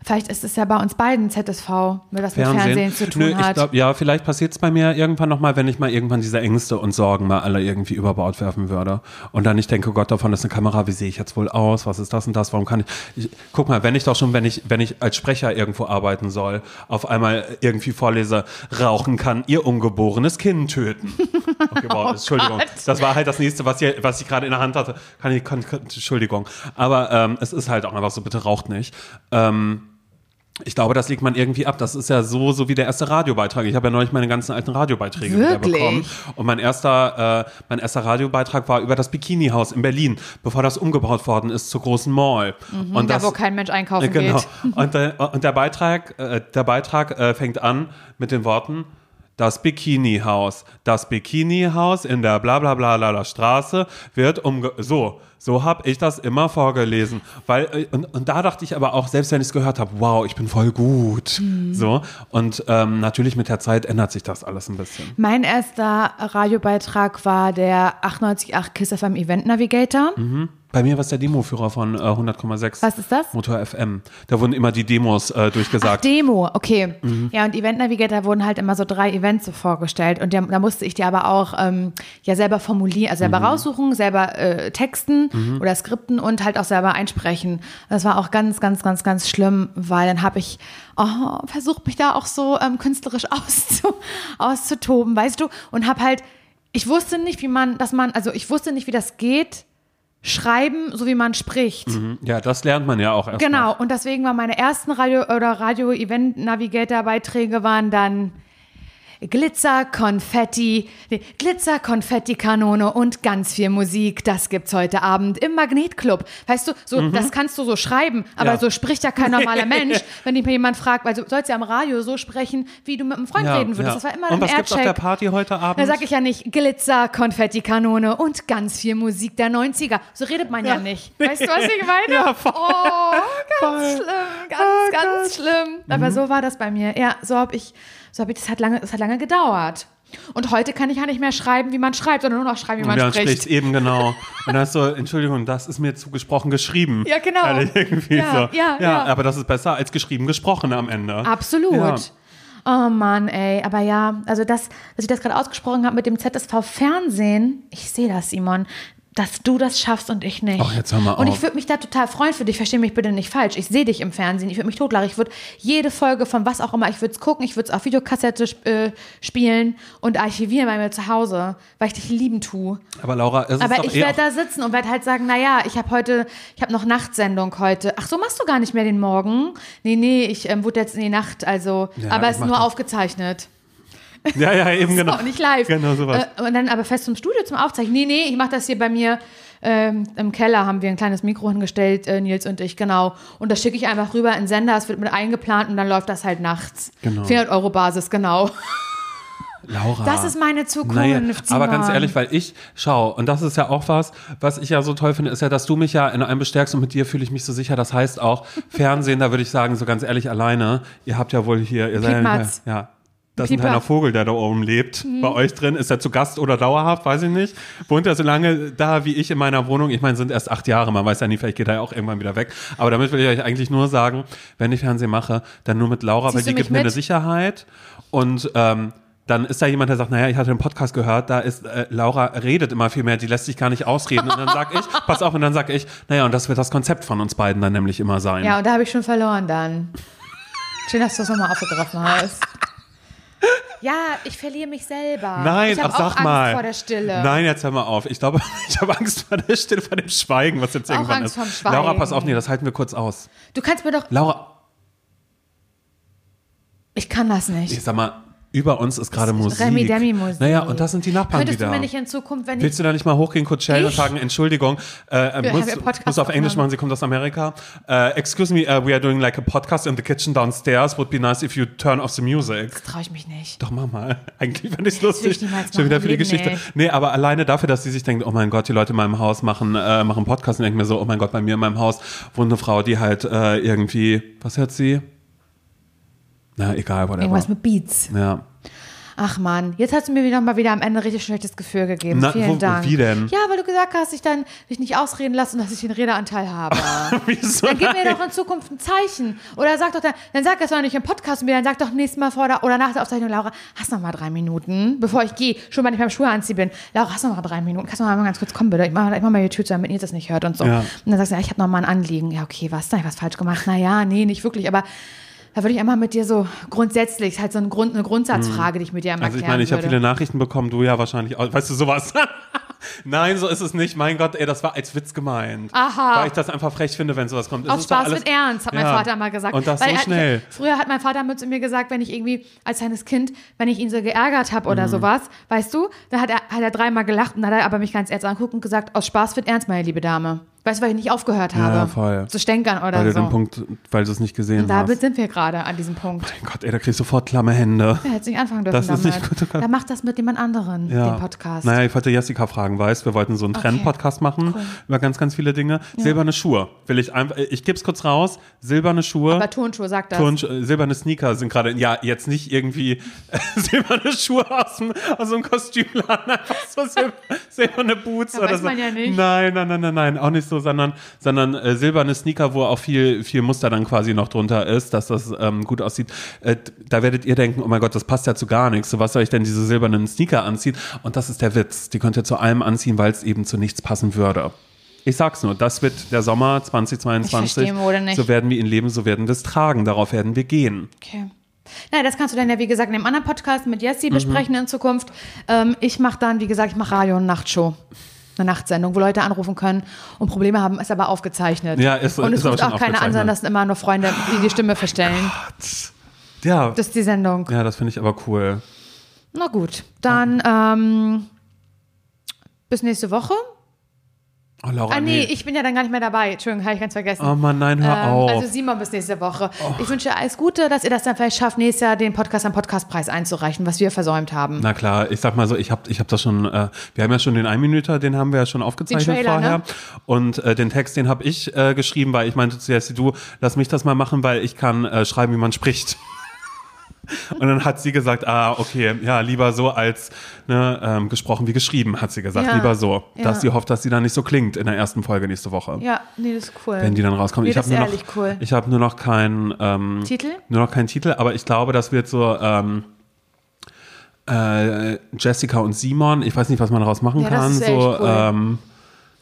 vielleicht ist es ja bei uns beiden ZSV, mit das mit Fernsehen. Fernsehen zu tun Nö, ich hat. glaub, ja, vielleicht passiert es bei mir irgendwann nochmal, wenn ich mal irgendwann diese Ängste und Sorgen mal alle irgendwie über Bord werfen würde. Und dann ich denke, Gott, davon ist eine Kamera, wie sehe ich jetzt wohl aus? Was ist das und das? Warum kann ich, ich guck mal, wenn ich doch schon, wenn ich, wenn ich als Sprecher irgendwo arbeiten soll, auf einmal irgendwie vorlese, rauchen kann ihr ungeborenes Kind töten. Okay, wow, Entschuldigung. Das war halt das nächste, was, hier, was ich gerade in der Hand hatte. Kann ich, kann, kann, Entschuldigung. Aber ähm, es ist halt auch einfach so, bitte raucht nicht. Ähm, ich glaube, das legt man irgendwie ab. Das ist ja so, so wie der erste Radiobeitrag. Ich habe ja neulich meine ganzen alten Radiobeiträge Wirklich? wieder bekommen. Und mein erster, äh, mein erster Radiobeitrag war über das Bikini-Haus in Berlin, bevor das umgebaut worden ist zur großen Mall. und Mhm, da, das, wo kein Mensch einkaufen äh, genau. geht. Und der, und der Beitrag, äh, der Beitrag äh, fängt an mit den Worten. Das Bikini-Haus. Das Bikini-Haus in der bla bla bla bla bla Straße wird umge... So, so habe ich das immer vorgelesen. Weil, äh, und, und da dachte ich aber auch, selbst wenn ich es gehört habe, wow, ich bin voll gut. Mhm. So. Und ähm, natürlich mit der Zeit ändert sich das alles ein bisschen. Mein erster Radiobeitrag war der 98.8 Kiss FM Event Navigator. Bei mir war es der Demoführer von äh, 100,6. Was ist das? Motor FM. Da wurden immer die Demos äh, durchgesagt. Demo, okay. Mhm. Ja, und Event Navigator wurden halt immer so drei Events so vorgestellt. Und der, da musste ich die aber auch ähm, ja selber formulieren, also Mhm. selber raussuchen, selber äh, texten oder skripten und halt auch selber einsprechen. Das war auch ganz, ganz, ganz, ganz schlimm, weil dann habe ich oh, versucht, mich da auch so ähm, künstlerisch auszu, auszutoben, weißt du? Und habe halt, ich wusste nicht, wie man, dass man, also ich wusste nicht, wie das geht, schreiben, so wie man spricht. ja, das lernt man ja auch erst. Genau, und deswegen waren meine ersten Radio- oder Radio-Event-Navigator-Beiträge waren dann Glitzer, Konfetti, nee, Glitzer, Konfetti-Kanone und ganz viel Musik. Das gibt's heute Abend im Magnetclub. Weißt du, so, das kannst du so schreiben, aber Mhm. Ja. so spricht ja kein normaler Mensch, wenn dich mal jemand fragt, weil du sollst ja am Radio so sprechen, wie du mit einem Freund Ja, reden würdest. ja. Das war immer Und ein was gibt's auf der. Party heute Abend? Da sag ich ja nicht Glitzer, Konfetti-Kanone und ganz viel Musik der 90er. So redet man ja, nicht. Weißt du, was ich meine? Ja, voll. Oh, ganz Voll. schlimm, ganz, Oh ganz schlimm. Aber so war das bei mir. Ja, so habe ich, so habe ich, das hat lange, es hat lange gedauert. Und heute kann ich ja nicht mehr schreiben, wie man schreibt, sondern nur noch schreiben, wie man ja, spricht. spricht eben genau. Und dann hast du, Entschuldigung, das ist mir zugesprochen geschrieben. Ja, genau. Also Ja, so. ja, ja. aber das ist besser als geschrieben gesprochen am Ende. Absolut. Ja. Oh Mann, ey. Aber ja, also das, dass ich das gerade ausgesprochen habe mit dem ZSV Fernsehen, ich sehe das, Simon, dass du das schaffst und ich nicht. Ach, jetzt hör mal und auf. ich würde mich da total freuen für dich. Versteh mich bitte nicht falsch. Ich sehe dich im Fernsehen. Ich würde mich totlachen. Ich würde jede Folge von was auch immer, ich würde es gucken, ich würde es auf Videokassette äh, spielen und archivieren bei mir zu Hause, weil ich dich lieben tue. Aber Laura, es ist Aber ich eh werde da sitzen und werde halt sagen, naja, ich habe heute, ich habe noch Nachtsendung heute. Ach so, machst du gar nicht mehr den Morgen? Nee, nee, ich ähm, wurde jetzt in die Nacht, also, Ja, aber es ist nur aufgezeichnet. Ja, ja, eben genau. Auch nicht live. Genau sowas. Äh, und dann aber fest zum Studio zum Aufzeichnen. Nee, nee, ich mache das hier bei mir ähm, im Keller, haben wir ein kleines Mikro hingestellt, äh, Nils und ich, genau. Und das schicke ich einfach rüber in den Sender, es wird mit eingeplant und dann läuft das halt nachts. Genau. 400 Euro Basis, genau. Laura. Das ist meine Zukunft. Naja, aber ganz ehrlich, weil ich schau, und das ist ja auch was, was ich ja so toll finde, ist ja, dass du mich ja in einem bestärkst und mit dir fühle ich mich so sicher. Das heißt auch, Fernsehen, da würde ich sagen, so ganz ehrlich, alleine, ihr habt ja wohl hier, ihr seid ja, ja. Das ist ein kleiner Vogel, der da oben lebt. Mhm. Bei euch drin. Ist er zu Gast oder dauerhaft? Weiß ich nicht. Wohnt er so lange da wie ich in meiner Wohnung? Ich meine, sind erst acht Jahre. Man weiß ja nie, vielleicht geht er ja auch irgendwann wieder weg. Aber damit will ich euch eigentlich nur sagen, wenn ich Fernsehen mache, dann nur mit Laura, Ziehst weil die gibt mir eine mit? Sicherheit. Und ähm, dann ist da jemand, der sagt, naja, ich hatte einen Podcast gehört, da ist äh, Laura redet immer viel mehr, die lässt sich gar nicht ausreden. Und dann sag ich, pass auf, und dann sag ich, naja, und das wird das Konzept von uns beiden dann nämlich immer sein. Ja, und da habe ich schon verloren dann. Schön, dass du das nochmal aufgegriffen hast. Ja, ich verliere mich selber. Nein, ich hab ach, auch sag Angst mal. vor der Stille. Nein, jetzt hör mal auf. Ich glaube, ich habe Angst vor der Stille, vor dem Schweigen, was jetzt Auch irgendwann Angst ist. vorm Schweigen. Laura, pass auf, nee, das halten wir kurz aus. Du kannst mir doch. Laura, Ich kann das nicht. ich sag mal, über uns ist gerade Musik. Remi-Demi-Musik. Naja, und das sind die Nachbarn Könntest wieder. du mir nicht in Zukunft, wenn Willst du da nicht mal hochgehen, kurz schnell und sagen, Entschuldigung, äh, Wir muss, muss auf Englisch machen, sie kommt aus Amerika. Äh, excuse me, uh, we are doing like a podcast in the kitchen downstairs. Would be nice if you turn off the music. ich traue ich mich nicht. Doch, mach mal. Eigentlich fände ich es lustig. ich Schon wieder für die Geschichte. nicht. Nee, aber alleine dafür, dass sie sich denkt, oh mein Gott, die Leute in meinem Haus machen, äh, machen Podcast und denken mir so, oh mein Gott, bei mir in meinem Haus wohnt eine Frau, die halt äh, irgendwie, was hört sie? Na, egal, whatever. Irgendwas mit Beats. ja. Ach man, jetzt hast du mir wieder mal wieder am Ende ein richtig schlechtes Gefühl gegeben. Na, Vielen wo- Dank. wie denn? Ja, weil du gesagt hast, ich dann dich nicht ausreden lasse und dass ich den Redeanteil habe. Wieso? Dann gib mir doch in Zukunft ein Zeichen. Oder sag doch dann, dann sag das doch nicht im Podcast mit mir, dann sag doch nächstes Mal vor der, oder nach der Aufzeichnung, Laura, hast noch mal drei Minuten, bevor ich gehe, schon mal nicht beim Schuhe anziehen bin. Laura, hast noch mal drei Minuten, kannst du mal ganz kurz kommen, bitte? Ich mach, ich mach mal die Tür zu, damit ihr das nicht hört und so. Ja. Und dann sagst du, ja, ich habe noch mal ein Anliegen. Ja, okay, was? Da ich was falsch gemacht? Naja, nee, nicht wirklich, aber da würde ich einmal mit dir so grundsätzlich, ist halt so ein Grund, eine Grundsatzfrage, die ich mit dir einmal Also ich meine, ich habe viele Nachrichten bekommen, du ja wahrscheinlich auch. Weißt du, sowas. Nein, so ist es nicht. Mein Gott, ey, das war als Witz gemeint. Aha. Weil ich das einfach frech finde, wenn sowas kommt. Doch Spaß alles- wird ernst, hat mein Ja. Vater mal gesagt. Und das Weil so schnell. Früher hat mein Vater mit zu mir gesagt, wenn ich irgendwie als kleines Kind, wenn ich ihn so geärgert habe Mhm. oder sowas, weißt du, dann hat er, hat er dreimal gelacht und dann hat er aber mich ganz ernst angeguckt und gesagt, aus Spaß wird ernst, meine liebe Dame. Weißt du, weil ich nicht aufgehört habe. Ja, voll. Zu stänkern oder Weil du so. den Punkt, weil du es nicht gesehen und hast. damit sind wir gerade an diesem Punkt. mein Gott, ey, da krieg ich sofort klamme Hände. Er hätte nicht anfangen dürfen Das ist damit. nicht gut, du kannst- Dann macht das mit jemand anderen, Ja. den Podcast. Naja, ich wollte Jessica fragen, weißt, wir wollten so einen Trend-Podcast machen über ganz, ganz viele Dinge. Silberne Schuhe. Will ich einfach, ich gebe es kurz raus. Silberne Schuhe. Aber Turnschuhe sagt das. Turn, äh, silberne Sneaker sind gerade, ja, jetzt nicht irgendwie silberne Schuhe aus, dem, aus so einem Kostümladen, einfach so sil silberne Boots Ja, oder weiß so. man ja nicht. Nein, nein, nein, nein, nein, auch nicht so, sondern, sondern äh, silberne Sneaker, wo auch viel, viel Muster dann quasi noch drunter ist, dass das ähm, gut aussieht. Äh, da werdet ihr denken, oh mein Gott, das passt ja zu gar nichts. So, was soll ich denn diese silbernen Sneaker anziehen? Und das ist der Witz. Die könnt ihr zu allem anziehen, weil es eben zu nichts passen würde. Ich sag's nur, das wird der Sommer 2022. Ich verstehe. So werden wir ihn leben, so werden wir es tragen. Darauf werden wir gehen. Okay. Na, das kannst du dann ja, wie gesagt, in einem anderen Podcast mit Mhm. Jessie besprechen in Zukunft. Ähm, ich mache dann, wie gesagt, ich mache Radio- und Nachtshow. Eine Nachtsendung, wo Leute anrufen können und Probleme haben, ist aber aufgezeichnet. Ja, ist- Und es ist ruft auch keiner an, sondern das sind immer nur Freunde, die die Stimme verstellen. Ja, Das ist die Sendung. ja das finde ich aber cool. Na gut, dann ähm, bis nächste Woche. Oh, Laura, Ah, nee, ich bin ja dann gar nicht mehr dabei. Entschuldigung, habe ich ganz vergessen. Oh Mann, nein, hör Ähm, auf. Also Simon bis nächste Woche. Ich wünsche alles Gute, dass ihr das dann vielleicht schafft, nächstes Jahr den Podcast am Podcastpreis einzureichen, was wir versäumt haben. Na klar, ich sag mal so, ich habe ich hab das schon, äh, wir haben ja schon den Einminüter, den haben wir ja schon aufgezeichnet Trailer, vorher. ne? Und äh, den Text, den habe ich äh, geschrieben, weil ich meinte zu Jessie, du, lass mich das mal machen, weil ich kann äh, schreiben, wie man spricht. Und dann hat sie gesagt, ah, okay, ja, lieber so als ne, ähm, gesprochen wie geschrieben, hat sie gesagt, Ja, lieber so. ja. Dass sie hofft, dass sie dann nicht so klingt in der ersten Folge nächste Woche. Ja, nee, das ist cool. Wenn die dann rauskommt. Nee, ich das habe nur, ist noch- cool. ich hab nur noch keinen ähm, Titel? Nur noch keinen Titel, aber ich glaube, das wird so ähm, äh, Jessica und Simon. Ich weiß nicht, was man daraus machen Ja, das kann. so, cool. ähm,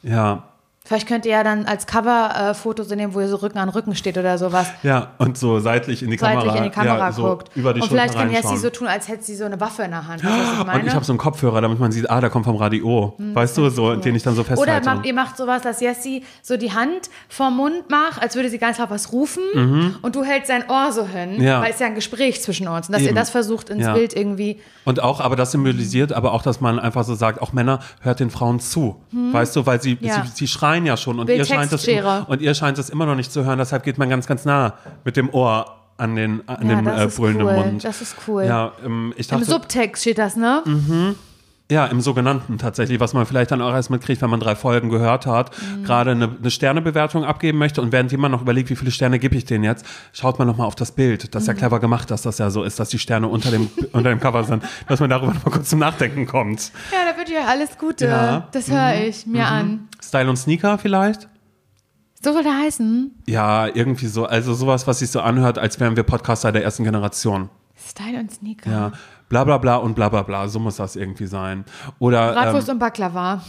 ja, Vielleicht könnt ihr ja dann als Cover-Foto so nehmen, wo ihr so Rücken an Rücken steht oder sowas. ja, und so seitlich in die Seitlich Kamera. in die Kamera ja, so guckt. Über die und Schulter vielleicht kann Jessie so tun, als hätte sie so eine Waffe in der Hand. Weißt was ich meine? und ich habe so einen Kopfhörer, damit man sieht, ah, der kommt vom Radio. weißt du, so, den ich dann so Oder festhalte. macht, ihr macht sowas, dass Jessie so die Hand vorm Mund macht, als würde sie ganz laut was rufen und du hältst sein Ohr so hin, Mhm. Ja. weil es ja ein Gespräch zwischen uns. Und dass Eben. ihr das versucht ins Ja. Bild irgendwie. Und auch, aber das symbolisiert aber auch, dass man einfach so sagt, auch Männer hört den Frauen zu. Weißt du, weil sie, Hm. Sie, sie schreien ja schon und ihr, scheint es, und ihr scheint es immer noch nicht zu hören, deshalb geht man ganz, ganz nah mit dem Ohr an, den, an Ja, das äh, brüllenden cool. Mund. Das ist cool. Ja, ähm, ich Im dachte, Subtext steht das, ne? Ja, im sogenannten tatsächlich, was man vielleicht dann auch erst mitkriegt, wenn man drei Folgen gehört hat, Mhm. gerade eine, eine Sternebewertung abgeben möchte und während jemand noch überlegt, wie viele Sterne gebe ich denen jetzt, schaut man nochmal auf das Bild. Das ist Mhm. ja clever gemacht, dass das ja so ist, dass die Sterne unter dem, unter dem Cover sind, dass man darüber nochmal kurz zum Nachdenken kommt. Ja, da wünsche ich euch alles Gute. Ja. Das höre ich mir an. Style und Sneaker vielleicht? So soll der heißen. Ja, irgendwie so, also sowas, was sich so anhört, als wären wir Podcaster der ersten Generation. Style und Sneaker. Ja, bla bla bla und bla bla bla, so muss das irgendwie sein. Oder Bratwurst ähm, und Baklava.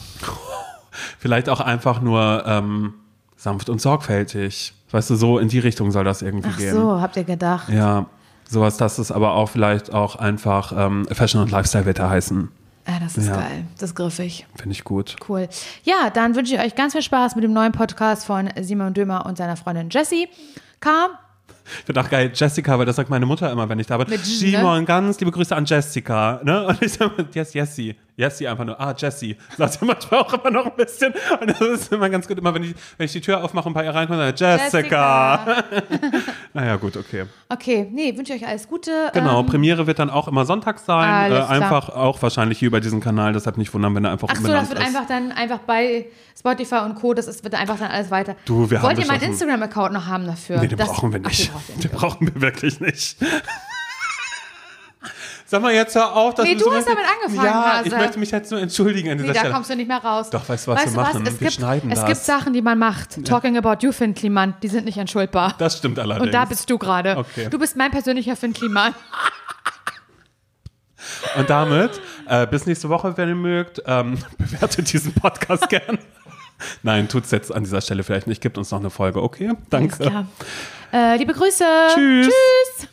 vielleicht auch einfach nur ähm, sanft und sorgfältig. Weißt du, so in die Richtung soll das irgendwie Ach gehen. so, habt ihr gedacht. Ja, sowas, das ist aber auch vielleicht auch einfach ähm, Fashion und Lifestyle da heißen. Ja, das ist Ja. geil. Das ist griffig. Finde ich gut. Cool. Ja, dann wünsche ich euch ganz viel Spaß mit dem neuen Podcast von Simon Dömer und seiner Freundin Jessie. K. Ich finde auch geil, Jessica, weil das sagt meine Mutter immer, wenn ich da bin. Mit G, Simon, ganz liebe Grüße an Jessica. Ne? Und ich sage, yes, Jessie. Jessie einfach nur, ah, Jessie. Sagt sie manchmal auch immer noch ein bisschen. Und das ist immer ganz gut, immer wenn ich, wenn ich die Tür aufmache und bei ihr reinkomme, dann Jessica. naja, gut, okay. Okay, nee, wünsche euch alles Gute. Genau, Ähm, Premiere wird dann auch immer sonntags sein. Äh, einfach auch wahrscheinlich hier über diesen Kanal, deshalb nicht wundern, wenn er einfach Ach so, das wird ist. einfach dann einfach bei Spotify und Co. Das ist, wird einfach dann alles weiter. Du, wir haben Wollt ihr meinen Instagram-Account noch haben dafür? Nee, den Das- brauchen wir Ach, nicht. den braucht ihr den brauchen wir wirklich nicht. Sag mal jetzt hör auf, dass Nee, du so hast damit angefangen, Ja, Hase. ich möchte mich jetzt nur entschuldigen an Nee, dieser da Stelle. kommst du nicht mehr raus. Doch, weißt du, was wir machen? Es Wir gibt, schneiden es das. gibt Sachen, die man macht. Talking about you, Finn Kliman, die sind nicht entschuldbar. Das stimmt allerdings. Und da bist du gerade. Okay. Du bist mein persönlicher Finn Kliman. Und damit, äh, bis nächste Woche, wenn ihr mögt, ähm, bewertet diesen Podcast gern. Nein, tut's jetzt an dieser Stelle vielleicht nicht. Gibt uns noch eine Folge, okay? Danke. Alles klar. Äh, liebe Grüße. Tschüss. Tschüss.